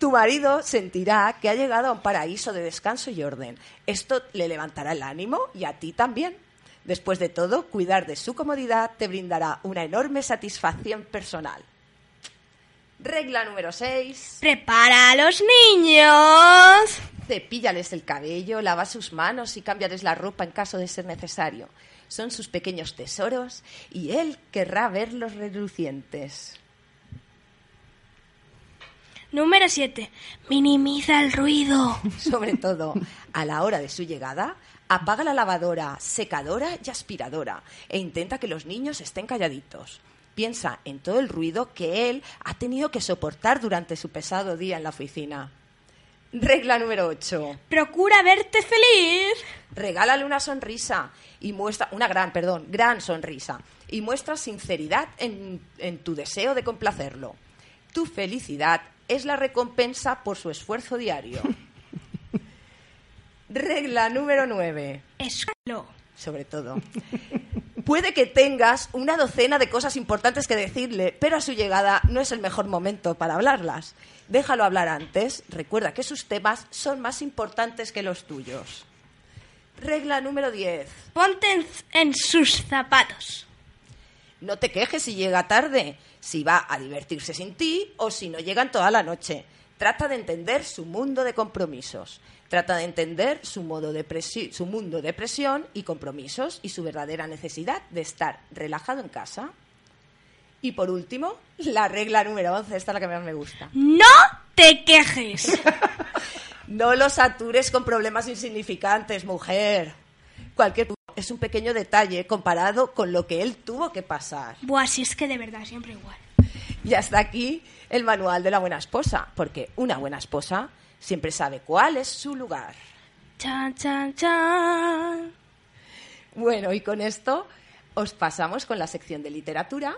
Tu marido sentirá que ha llegado a un paraíso de descanso y orden. Esto le levantará el ánimo y a ti también. Después de todo, cuidar de su comodidad te brindará una enorme satisfacción personal. Regla número 6. Prepara a los niños. Cepíllales el cabello, lava sus manos y cámbiales la ropa en caso de ser necesario. Son sus pequeños tesoros y él querrá verlos relucientes. Número 7. Minimiza el ruido. Sobre todo, a la hora de su llegada, apaga la lavadora, secadora y aspiradora e intenta que los niños estén calladitos. Piensa en todo el ruido que él ha tenido que soportar durante su pesado día en la oficina. Regla número 8. Procura verte feliz. Regálale una sonrisa y muestra, una gran, perdón, gran sonrisa y muestra sinceridad en, en tu deseo de complacerlo. Tu felicidad es la recompensa por su esfuerzo diario. Regla número 9. Escalo. Sobre todo. Puede que tengas una docena de cosas importantes que decirle, pero a su llegada no es el mejor momento para hablarlas. Déjalo hablar antes. Recuerda que sus temas son más importantes que los tuyos. Regla número 10. Ponte en, en sus zapatos. No te quejes si llega tarde, si va a divertirse sin ti o si no llegan toda la noche. Trata de entender su mundo de compromisos. Trata de entender su, modo de su mundo de presión y compromisos y su verdadera necesidad de estar relajado en casa. Y por último, la regla número 11, esta es la que más me gusta. No te quejes. No los satures con problemas insignificantes, mujer. Cualquier es un pequeño detalle comparado con lo que él tuvo que pasar. Buah, si es que de verdad, siempre igual. Y hasta aquí el manual de la buena esposa, porque una buena esposa siempre sabe cuál es su lugar. Chan, chan, chan. Bueno, y con esto os pasamos con la sección de literatura,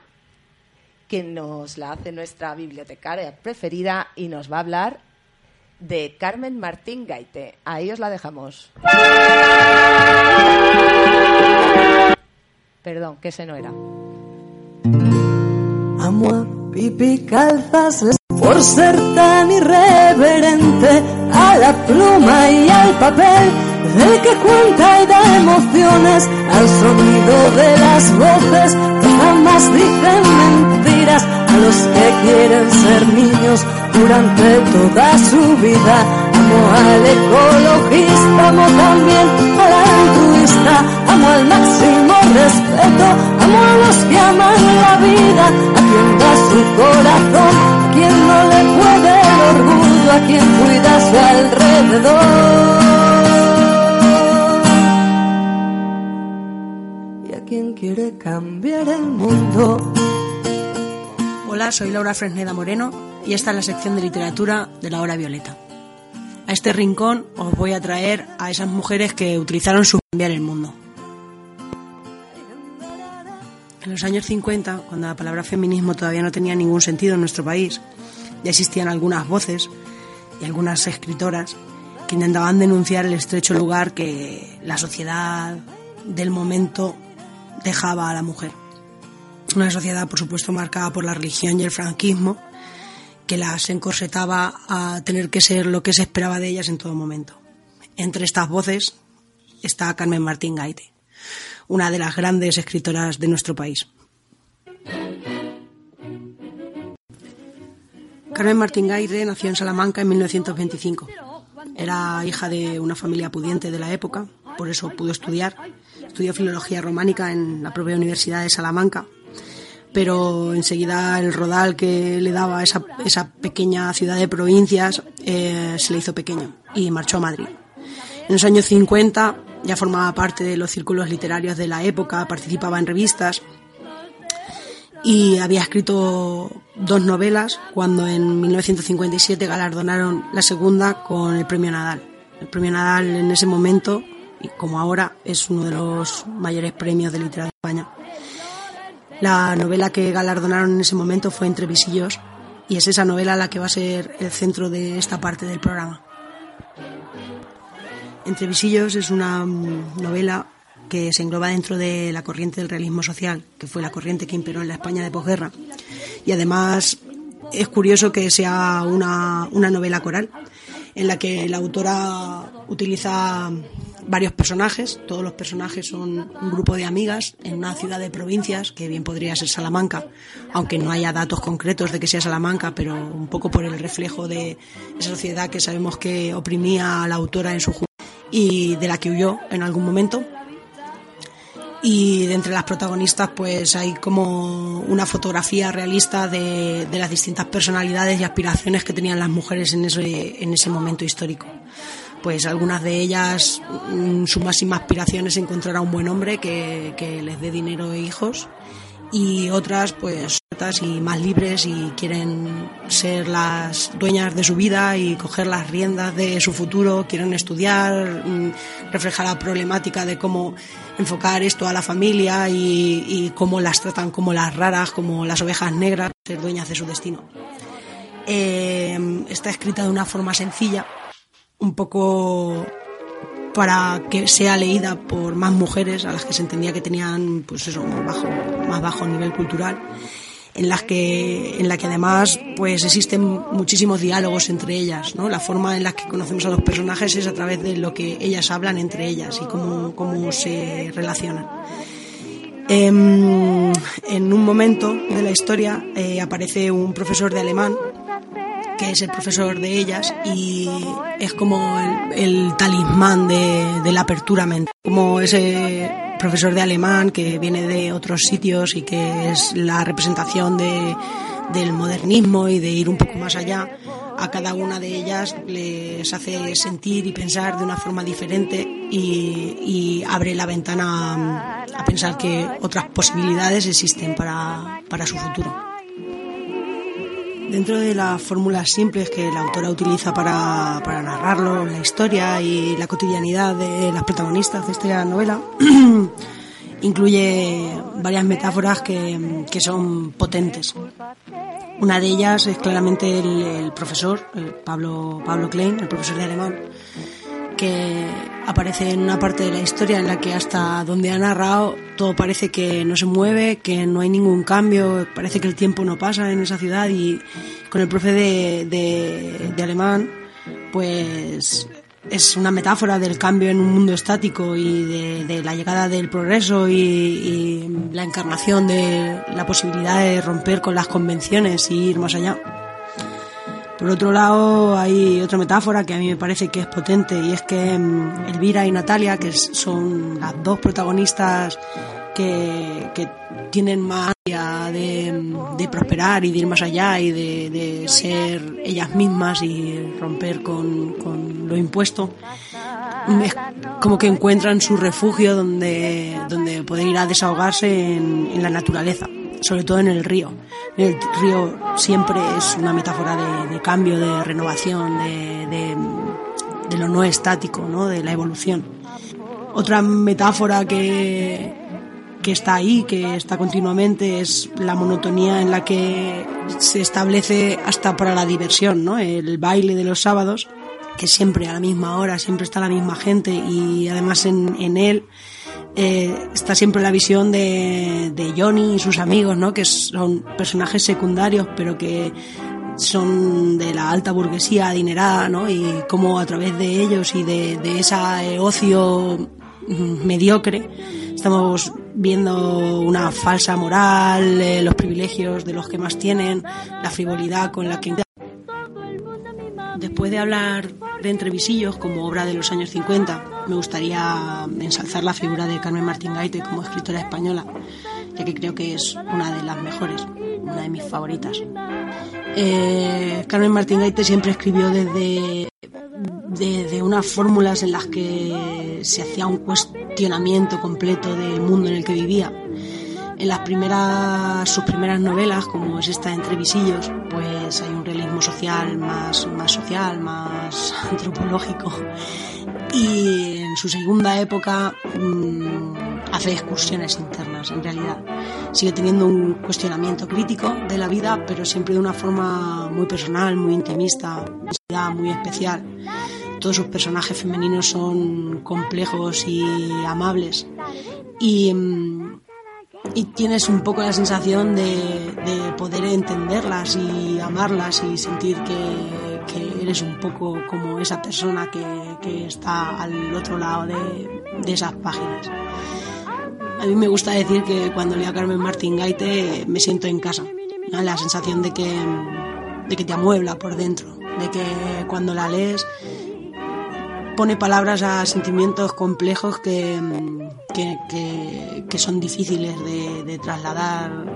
que nos la hace nuestra bibliotecaria preferida y nos va a hablar de Carmen Martín Gaite. Ahí os la dejamos. Perdón, que ese no era. Amor, pipi, calzas, por ser tan irreverente a la pluma y al papel, del que cuenta y da emociones, al sonido de las voces que jamás dicen mentiras, a los que quieren ser niños durante toda su vida. Amo al ecologista, amo también al altruista, amo al máximo respeto, amo a los que aman la vida, a quien da su corazón, quien no le puede el orgullo, a quien cuida su alrededor y a quien quiere cambiar el mundo. Hola, soy Laura Fresneda Moreno y esta es la sección de literatura de la hora violeta. A este rincón os voy a traer a esas mujeres que utilizaron su cambiar el mundo. En los años 50, cuando la palabra feminismo todavía no tenía ningún sentido en nuestro país, ya existían algunas voces y algunas escritoras que intentaban denunciar el estrecho lugar que la sociedad del momento dejaba a la mujer. Una sociedad, por supuesto, marcada por la religión y el franquismo, que las encorsetaba a tener que ser lo que se esperaba de ellas en todo momento. Entre estas voces está Carmen Martín Gaite, una de las grandes escritoras de nuestro país. Carmen Martín Gaite nació en Salamanca en 1925. Era hija de una familia pudiente de la época, por eso pudo estudiar. Estudió filología románica en la propia Universidad de Salamanca pero enseguida el rodal que le daba esa, esa pequeña ciudad de provincias eh, se le hizo pequeño y marchó a Madrid. En los años 50 ya formaba parte de los círculos literarios de la época, participaba en revistas y había escrito dos novelas cuando en 1957 galardonaron la segunda con el premio Nadal. El premio Nadal en ese momento, y como ahora, es uno de los mayores premios de literatura de España. La novela que galardonaron en ese momento fue Entre visillos y es esa novela la que va a ser el centro de esta parte del programa. Entre visillos es una mm, novela que se engloba dentro de la corriente del realismo social, que fue la corriente que imperó en la España de posguerra. Y además es curioso que sea una, una novela coral, en la que la autora utiliza varios personajes. Todos los personajes son un grupo de amigas en una ciudad de provincias, que bien podría ser Salamanca, aunque no haya datos concretos de que sea Salamanca, pero un poco por el reflejo de esa sociedad que sabemos que oprimía a la autora en su juventud y de la que huyó en algún momento. Y de entre las protagonistas, pues hay como una fotografía realista de, de las distintas personalidades y aspiraciones que tenían las mujeres en ese, en ese momento histórico pues algunas de ellas mm, su máxima aspiración es encontrar a un buen hombre que, que les dé dinero e hijos y otras pues y más libres y quieren ser las dueñas de su vida y coger las riendas de su futuro, quieren estudiar, mm, reflejar la problemática de cómo enfocar esto a la familia y, cómo las tratan como las raras, como las ovejas negras, ser dueñas de su destino. Eh, está escrita de una forma sencilla, un poco para que sea leída por más mujeres a las que se entendía que tenían pues eso más bajo más bajo nivel cultural en las que en la que además pues existen muchísimos diálogos entre ellas no la forma en la que conocemos a los personajes es a través de lo que ellas hablan entre ellas y cómo, cómo se relacionan. Em, en un momento de la historia eh, aparece un profesor de alemán que es el profesor de ellas y es como el, el talismán de, de, la apertura mental, como ese profesor de alemán que viene de otros sitios y que es la representación de, del modernismo y de ir un poco más allá. A cada una de ellas les hace sentir y pensar de una forma diferente y, abre la ventana a pensar que otras posibilidades existen para, para su futuro. Dentro de las fórmulas simples que la autora utiliza para, para, narrarlo, la historia y la cotidianidad de las protagonistas de esta novela, incluye varias metáforas que, son potentes. Una de ellas es claramente el, el profesor, el Pablo, Pablo Klein, el profesor de alemán, que aparece en una parte de la historia en la que hasta donde ha narrado todo parece que no se mueve, que no hay ningún cambio, parece que el tiempo no pasa en esa ciudad y con el profe de, de, de alemán pues es una metáfora del cambio en un mundo estático y de, de la llegada del progreso y, y la encarnación de la posibilidad de romper con las convenciones y ir más allá. Por otro lado, hay otra metáfora que a mí me parece que es potente y es que mm, Elvira y Natalia, que son las dos protagonistas que, tienen más ansia de, de prosperar y de ir más allá y de, ser ellas mismas y romper con, lo impuesto, es como que encuentran su refugio donde, donde poder ir a desahogarse en la naturaleza, sobre todo en el río. El río siempre es una metáfora de, cambio, de renovación, de lo no estático, ¿no? de la evolución. Otra metáfora que, que está ahí, que está continuamente, es la monotonía en la que se establece hasta para la diversión, ¿no? El baile de los sábados, que siempre a la misma hora, siempre está la misma gente y además en, en él eh, está siempre la visión de, de Johnny y sus amigos, ¿no? Que son personajes secundarios, pero que son de la alta burguesía adinerada, ¿no? Y cómo a través de ellos y de, de ese ocio mm, mediocre estamos viendo una falsa moral, eh, los privilegios de los que más tienen, la frivolidad con la que... Después de hablar de entrevisillos como obra de los años 50, me gustaría ensalzar la figura de Carmen Martín Gaite como escritora española, ya que creo que es una de las mejores, una de mis favoritas. Eh, Carmen Martín Gaite siempre escribió desde, desde unas fórmulas en las que se hacía un cuestionamiento completo del mundo en el que vivía. En las primeras, sus primeras novelas, como es esta Entre Visillos, pues hay un realismo social más, más social, más antropológico. Y en su segunda época mm, hace excursiones internas, en realidad. Sigue teniendo un cuestionamiento crítico de la vida, pero siempre de una forma muy personal, muy intimista, muy especial. Todos sus personajes femeninos son complejos y amables. Y, mm, y tienes un poco la sensación de, de poder entenderlas y amarlas y sentir que, que eres un poco como esa persona que, que está al otro lado de, de esas páginas. A mí me gusta decir que cuando leo a Carmen Martín Gaite me siento en casa. ¿no? La sensación de que, de que te amuebla por dentro, de que cuando la lees pone palabras a sentimientos complejos que, que, que- son difíciles de, de trasladar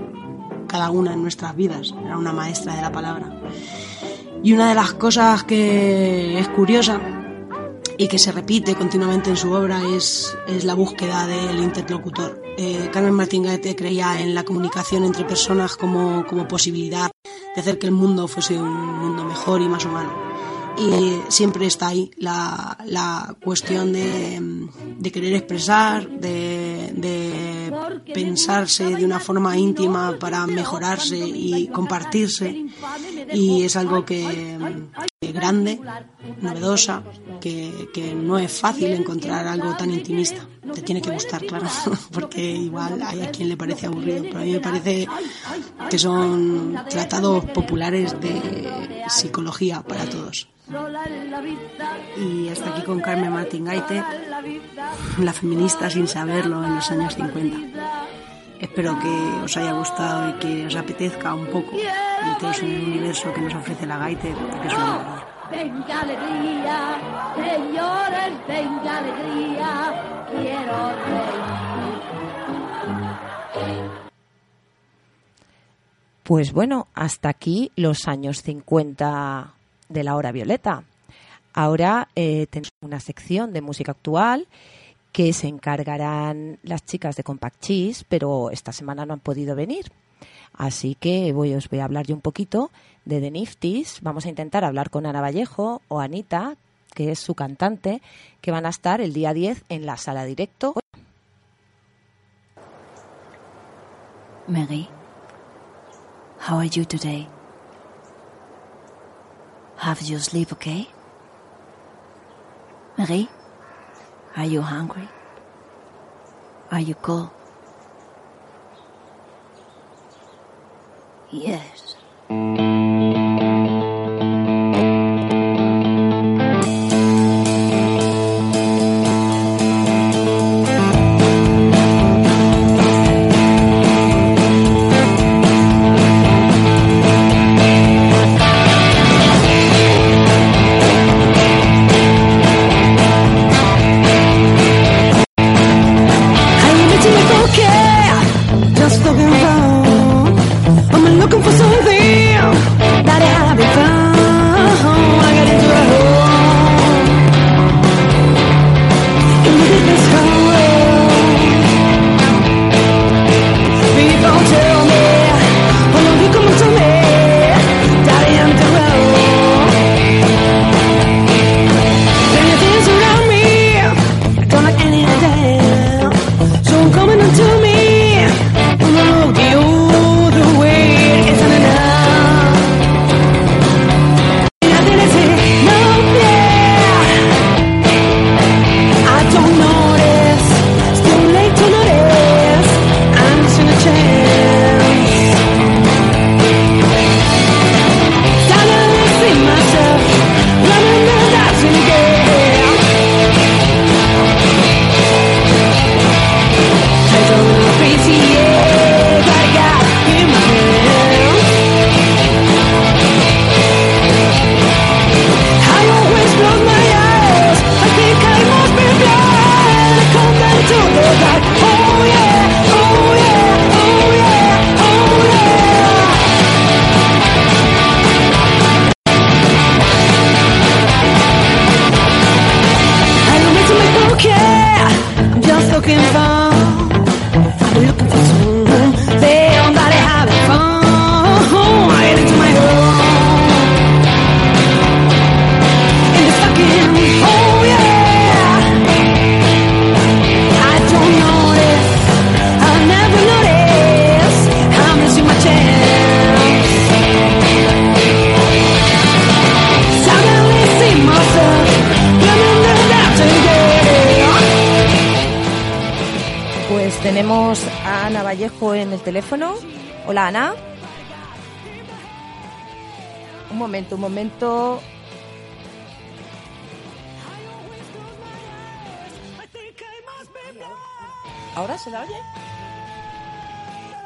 cada una en nuestras vidas. Era una maestra de la palabra. Y una de las cosas que es curiosa y que se repite continuamente en su obra es, es la búsqueda del interlocutor. Eh, Carmen Martín Gaete creía en la comunicación entre personas como, como posibilidad de hacer que el mundo fuese un mundo mejor y más humano. Y siempre está ahí la, la cuestión de, de querer expresar, de, de pensarse de una forma íntima para mejorarse y compartirse. Y es algo que, que grande, novedosa, que, que no es fácil encontrar algo tan intimista. Te tiene que gustar, claro, porque igual hay a quien le parece aburrido, pero a mí me parece que son tratados populares de psicología para todos. Y hasta aquí con Carmen Martín Gaite, la feminista sin saberlo en los años 50. Espero que os haya gustado y que os apetezca un poco meteros en el universo que nos ofrece la Gaite, porque es una maravilla. Venga alegría, señores, venga alegría, quiero reír. Pues bueno, hasta aquí los años 50 de la hora violeta. Ahora eh, tenemos una sección de música actual que se encargarán las chicas de Compact Cheese, pero esta semana no han podido venir. Así que voy, os voy a hablar yo un poquito de The Nifties. Vamos a intentar hablar con Ana Vallejo o Anita, que es su cantante, que van a estar el día 10 en la sala directo. Mary, how are you today? Have you sleep okay? Marie, are you hungry? Are you cold? Yes.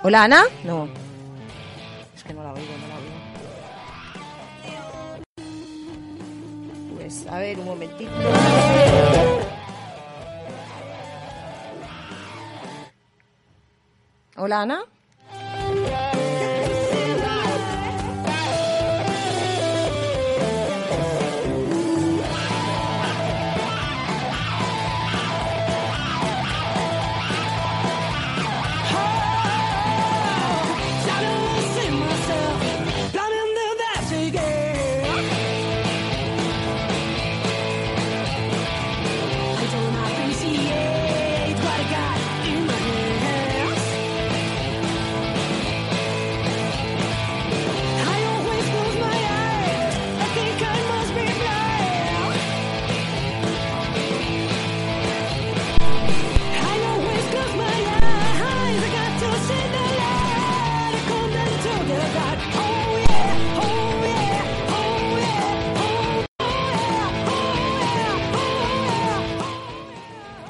Hola, Ana.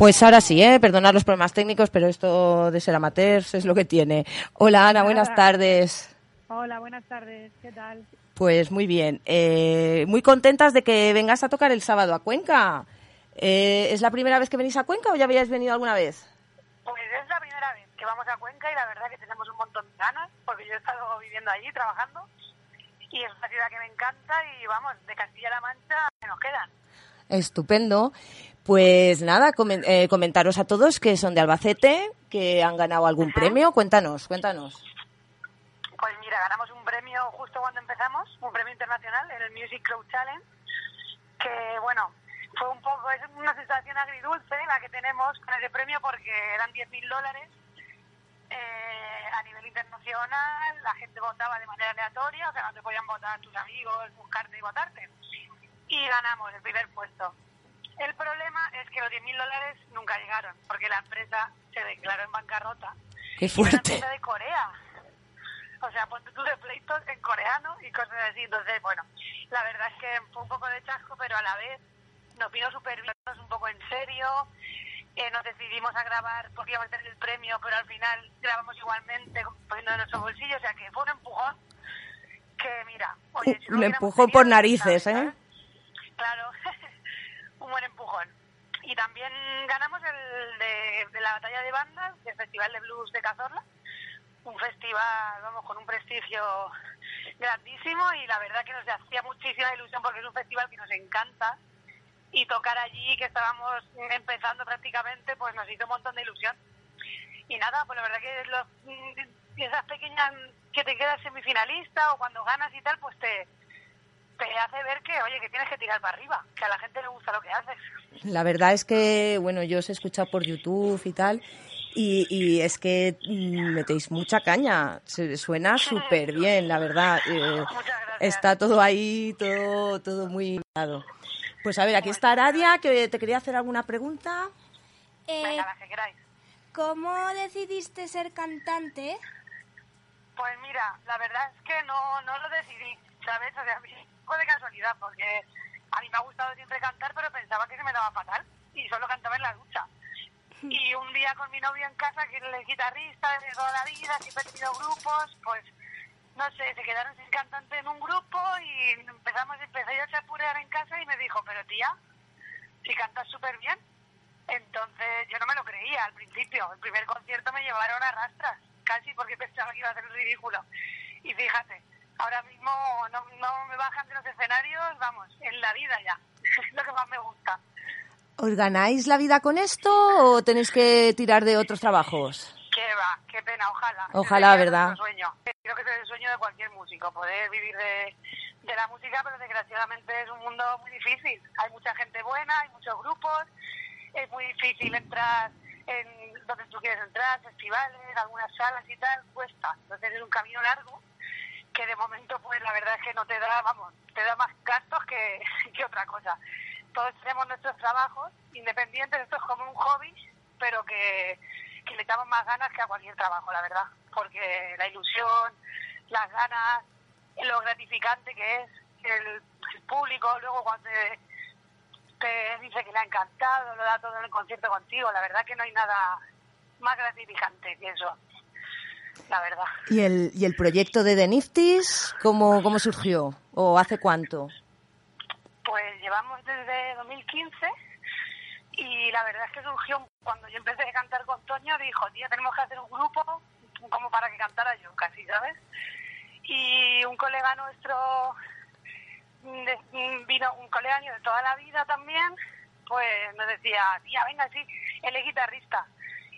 Pues ahora sí, ¿eh? Perdonad los problemas técnicos, pero esto de ser amateurs es lo que tiene. Hola, Ana, buenas tardes. Hola, buenas tardes. ¿Qué tal? Pues muy bien. Eh, muy contentas de que vengas a tocar el sábado a Cuenca. Eh, ¿Es la primera vez que venís a Cuenca o ya habíais venido alguna vez? Pues es la primera vez que vamos a Cuenca y la verdad que tenemos un montón de ganas porque yo he estado viviendo allí trabajando y es una ciudad que me encanta y vamos, de Castilla-La Mancha que nos quedan. Estupendo. Pues nada, comen- eh, comentaros a todos que son de Albacete, que han ganado algún premio. Cuéntanos, cuéntanos. Pues mira, ganamos un premio justo cuando empezamos, un premio internacional en el Music Cloud Challenge, que bueno, fue un poco, es una sensación agridulce la que tenemos con ese premio porque eran 10.000 dólares eh, a nivel internacional, la gente votaba de manera aleatoria, o sea, no te podían votar tus amigos, buscarte y votarte. Y ganamos el primer puesto. El problema es que los 10.000 dólares nunca llegaron, porque la empresa se declaró en bancarrota. Qué fuerte. una empresa de Corea. O sea, ponte tú de pleitos en coreano y cosas así. Entonces, bueno, la verdad es que fue un poco de chasco, pero a la vez nos vino súper bien, un poco en serio. Eh, nos decidimos a grabar porque íbamos a tener el premio, pero al final grabamos igualmente poniendo de nuestro bolsillo. O sea, que fue un empujón que, mira, oye, si empujón por narices, ¿eh? Claro, buen empujón. Y también ganamos el de, la batalla de bandas del Festival de Blues de Cazorla, un festival, vamos, con un prestigio grandísimo y la verdad que nos hacía muchísima ilusión porque es un festival que nos encanta y tocar allí, que estábamos empezando prácticamente, pues nos hizo un montón de ilusión. Y nada, pues la verdad que los, mm, esas pequeñas que te quedas semifinalista o cuando ganas y tal, pues te, te hace ver que, oye, que tienes que tirar para arriba, que a la gente le gusta lo que haces. La verdad es que, bueno, yo os he escuchado por YouTube y tal, y, y es que mm, metéis mucha caña. Se suena súper bien, la verdad. Eh, está todo ahí, todo, todo muy dado. Pues a ver, aquí está Aradia, que te quería hacer alguna pregunta. Eh, Venga, las que queráis. ¿Cómo decidiste ser cantante? Pues mira, la verdad es que no, no lo decidí, ¿sabes? O sea, a mí de casualidad, porque a mí me ha gustado siempre cantar, pero pensaba que se me daba fatal y solo cantaba en la ducha. Y un día con mi novio en casa, que él es guitarrista de toda la vida, siempre he tenido grupos, pues no sé, se quedaron sin cantante en un grupo y empezamos, empecé yo a chapurear en casa y me dijo, pero tía, si cantas súper bien. Entonces yo no me lo creía al principio. El primer concierto me llevaron a rastras, casi porque pensaba que iba a hacer un ridículo. Y fíjate, ahora mismo no, no me bajan de los escenarios, vamos, en la vida ya. Es lo que más me gusta. ¿Os ganáis la vida con esto o tenéis que tirar de otros trabajos? Qué va, qué pena, ojalá. Ojalá, ¿verdad? sueño. Creo que es el sueño de cualquier músico, poder vivir de, de la música, pero desgraciadamente es un mundo muy difícil. Hay mucha gente buena, hay muchos grupos, es muy difícil entrar en donde tú quieres entrar, festivales, algunas salas y tal, cuesta. Entonces es un camino largo que de momento pues la verdad es que no te da, vamos, te da más gastos que, que otra cosa. Todos tenemos nuestros trabajos independientes, esto es como un hobby, pero que, que le echamos más ganas que a cualquier trabajo, la verdad, porque la ilusión, las ganas, lo gratificante que es el, el público, luego cuando te, te dice que le ha encantado, lo da todo en el concierto contigo, la verdad que no hay nada más gratificante que eso, la verdad. ¿Y el, y el proyecto de The Nifties, cómo, cómo surgió? ¿O hace cuánto? Pues llevamos desde 2015 y la verdad es que surgió cuando yo empecé a cantar con Toño, dijo, tía, tenemos que hacer un grupo como para que cantara yo casi, ¿sabes? Y un colega nuestro, de- vino un colega mío de toda la vida también, pues nos decía, tía, venga, sí, él es guitarrista.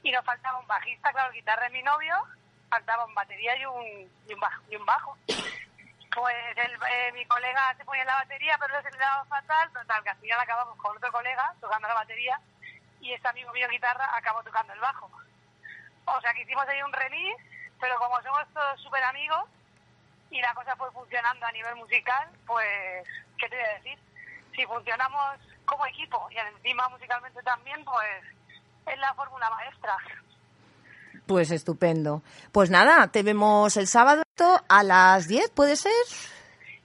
Y nos faltaba un bajista, claro, guitarra es mi novio, faltaba un batería y un, y un, bajo, y un bajo. Pues el, eh, mi colega se ponía la batería, pero se le daba fatal. Total, que al final acabamos con otro colega tocando la batería y este amigo mío guitarra acabó tocando el bajo. O sea que hicimos ahí un release, pero como somos todos súper amigos y la cosa fue funcionando a nivel musical, pues, ¿qué te voy a decir? Si funcionamos como equipo y encima musicalmente también, pues es la fórmula maestra. Pues estupendo. Pues nada, te vemos el sábado a las 10, ¿puede ser?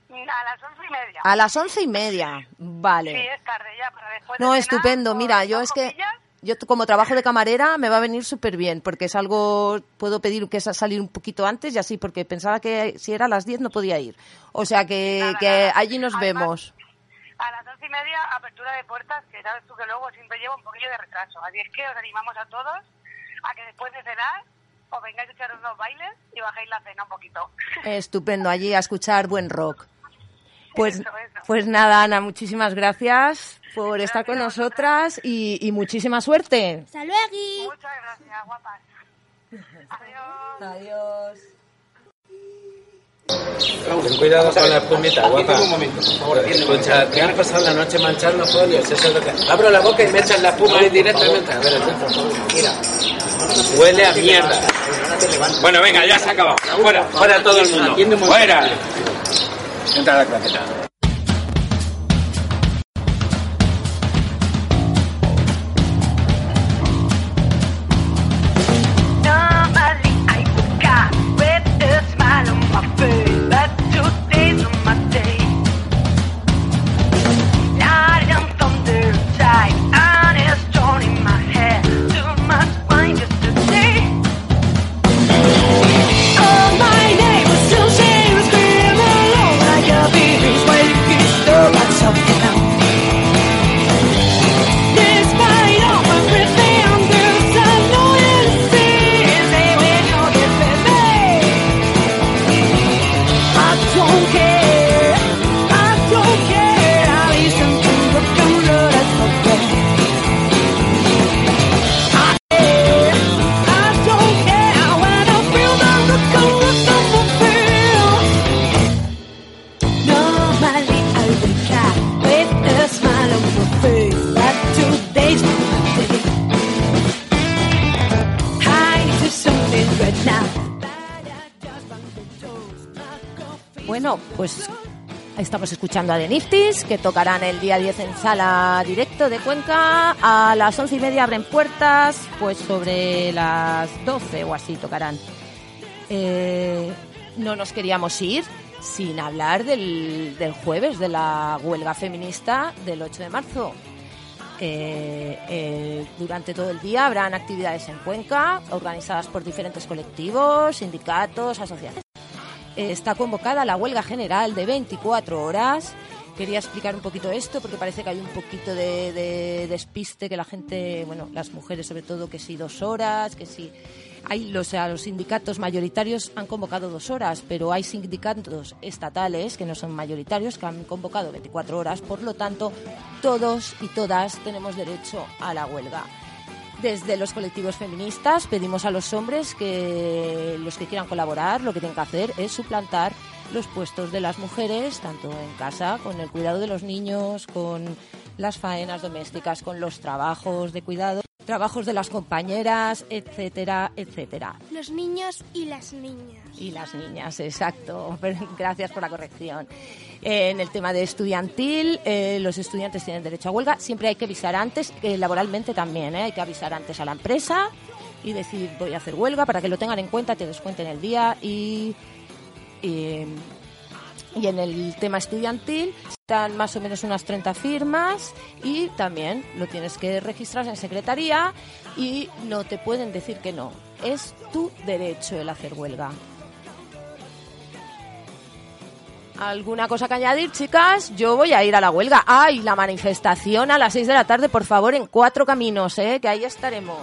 A las once y media. A las once y media. Vale. Sí, es tarde ya, para después de No, estupendo. o Mira, yo es que yo como trabajo de camarera me va a venir súper bien porque es algo puedo pedir que sa- salir un poquito antes y así porque pensaba que si era a las 10 no podía ir. O sea que, que allí nos vemos. A las once y media, apertura de puertas, que sabes tú que luego siempre lleva un poquillo de retraso. Así es que os animamos a todos a que después de cenar os vengáis a echar unos bailes y bajéis la cena un poquito. Estupendo allí a escuchar buen rock. Pues, pues nada, Ana, muchísimas gracias por estar con nosotras y, y muchísima suerte. ¡Hasta luego! Muchas gracias, guapas. Adiós. Adiós. Ten cuidado con la espumita, guapa. Escucha, te han pasado la noche manchando folios. Eso es lo que... Abro la boca y me echan la espuma ahí directamente. A ver, mira. Huele a mierda. Bueno, venga, ya se ha acabado. Fuera, fuera todo el mundo. Fuera. Entra a la claqueta. Estamos escuchando a The Nifties, que tocarán el día 10 en sala directo de Cuenca. A las once y media abren puertas, pues sobre las 12 o así tocarán. Eh, no nos queríamos ir sin hablar del, del jueves, de la huelga feminista del 8 de marzo. Eh, durante todo el día habrán actividades en Cuenca organizadas por diferentes colectivos, sindicatos, asociaciones. Eh, está convocada la huelga general de 24 horas. Quería explicar un poquito esto porque parece que hay un poquito de, de despiste, que la gente, bueno, las mujeres sobre todo, que sí dos horas, que sí hay o sea, los sindicatos mayoritarios han convocado dos horas, pero hay sindicatos estatales que no son mayoritarios que han convocado 24 horas. Por lo tanto, todos y todas tenemos derecho a la huelga. Desde los colectivos feministas. Pedimos a los hombres que los que quieran colaborar lo que tienen que hacer es suplantar los puestos de las mujeres, tanto en casa, con el cuidado de los niños, con las faenas domésticas, con los trabajos de cuidado, trabajos de las compañeras, etcétera, etcétera. Los niños y las niñas. Y las niñas, exacto. Gracias por la corrección. En el tema de estudiantil, eh, los estudiantes tienen derecho a huelga. Siempre hay que avisar antes, eh, laboralmente también, ¿eh? hay que avisar antes a la empresa y decir voy a hacer huelga para que lo tengan en cuenta, te descuenten el día y, y, y en el tema estudiantil más o menos unas 30 firmas y también lo tienes que registrar en secretaría y no te pueden decir que no. Es tu derecho el hacer huelga. ¿Alguna cosa que añadir, chicas? Yo voy a ir a la huelga. ¡Ay! La manifestación a las 6 de la tarde, por favor, en cuatro caminos, ¿eh? Que ahí estaremos.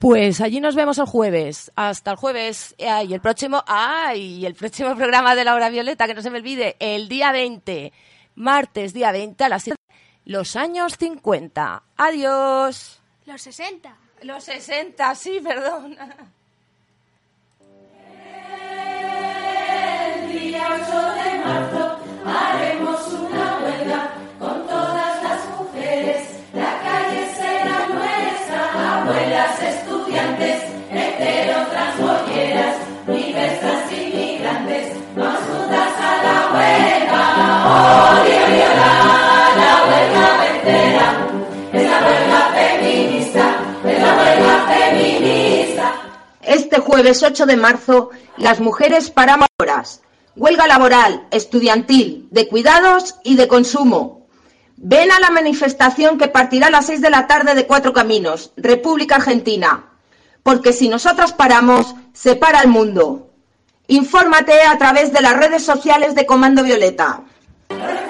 Pues allí nos vemos el jueves. Hasta el jueves. Ay, el próximo, ay, el próximo programa de la hora violeta, que no se me olvide, el día 20. Martes, día 20 a las 7. Los años 50. Adiós. Los 60. Los 60, sí, perdón. El día 8 de marzo Este jueves 8 de marzo, las mujeres paramos horas. Huelga laboral, estudiantil, de cuidados y de consumo. Ven a la manifestación que partirá a las 6 de la tarde de Cuatro Caminos, República Argentina. Porque si nosotras paramos, se para el mundo. Infórmate a través de las redes sociales de Comando Violeta. Thank you.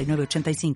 906985.